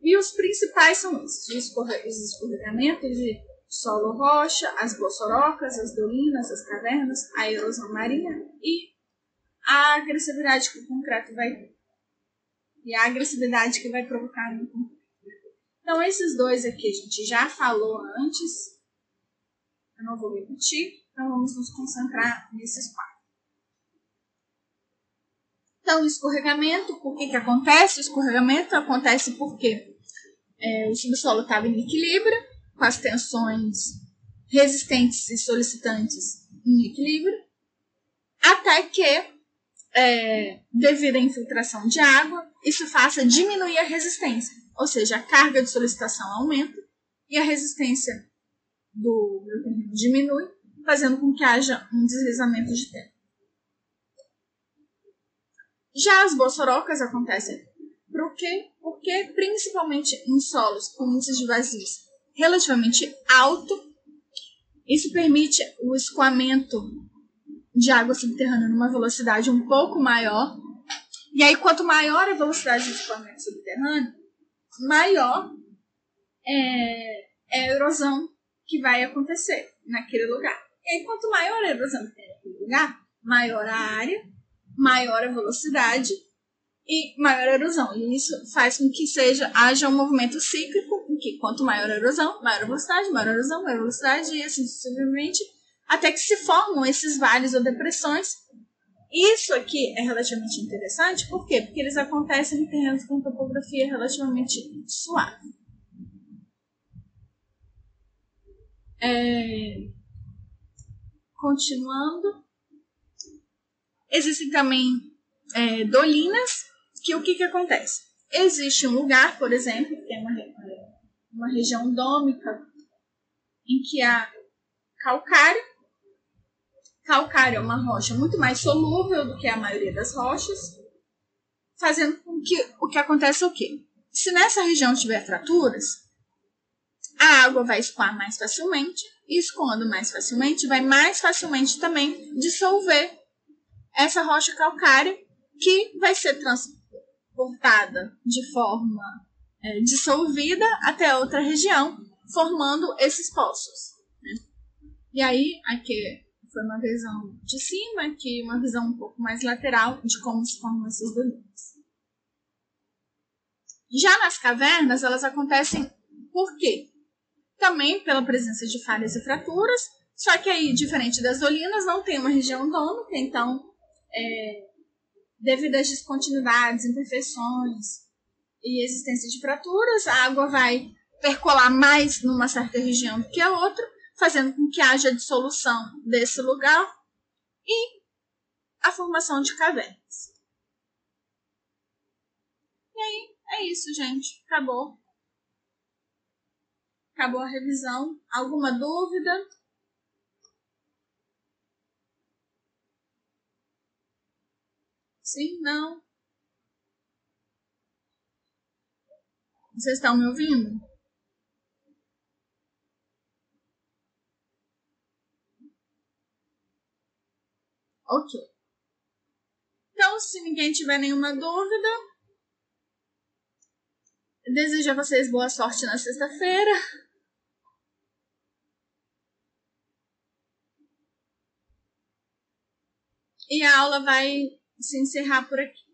E os principais são esses: os escorregamentos de solo-rocha, as bossorocas, as dolinas, as cavernas, a erosão marinha e a agressividade que o concreto vai. E a agressividade que vai provocar no concreto. Então, esses dois aqui a gente já falou antes. Eu não vou repetir. Então, vamos nos concentrar nesses quatro. Então, o escorregamento, por que, que acontece? O escorregamento acontece porque é, o subsolo estava em equilíbrio, com as tensões resistentes e solicitantes em equilíbrio, até que, é, devido à infiltração de água, isso faça diminuir a resistência. Ou seja, a carga de solicitação aumenta e a resistência do meu terreno diminui, fazendo com que haja um deslizamento de terra. Já as bossorocas acontecem por quê? Porque, principalmente em solos com índices de vazios relativamente alto, isso permite o escoamento de água subterrânea numa velocidade um pouco maior. E aí, quanto maior a velocidade de escoamento subterrâneo, maior é, é a erosão que vai acontecer naquele lugar. E aí, quanto maior a erosão que tem naquele lugar, maior a área, maior a velocidade e maior a erosão. E isso faz com que seja haja um movimento cíclico, em que quanto maior a erosão, maior a velocidade, maior a erosão, maior a velocidade, e assim sucessivamente, até que se formam esses vales ou depressões isso aqui é relativamente interessante, por quê? Porque eles acontecem em terrenos com topografia relativamente suave. É... Continuando, existem também é, dolinas, que o que, que acontece? Existe um lugar, por exemplo, que tem uma, uma região dômica, em que há calcário, Calcário é uma rocha muito mais solúvel do que a maioria das rochas, fazendo com que o que acontece é o quê? Se nessa região tiver fraturas, a água vai escoar mais facilmente, e escoando mais facilmente, vai mais facilmente também dissolver essa rocha calcária, que vai ser transportada de forma é, dissolvida até outra região, formando esses poços. Né? E aí, aqui foi uma visão de cima, aqui uma visão um pouco mais lateral de como se formam essas dolinas. Já nas cavernas, elas acontecem por quê? Também pela presença de falhas e fraturas, só que aí, diferente das dolinas, não tem uma região dômica, então, é, devido às descontinuidades, imperfeições e existência de fraturas, a água vai percolar mais numa certa região do que a outra, fazendo com que haja dissolução desse lugar e a formação de cavernas. E aí, é isso, gente. Acabou. Acabou a revisão. Alguma dúvida? Sim? Não? Vocês estão me ouvindo? Ok. Então, se ninguém tiver nenhuma dúvida, desejo a vocês boa sorte na sexta-feira. E a aula vai se encerrar por aqui.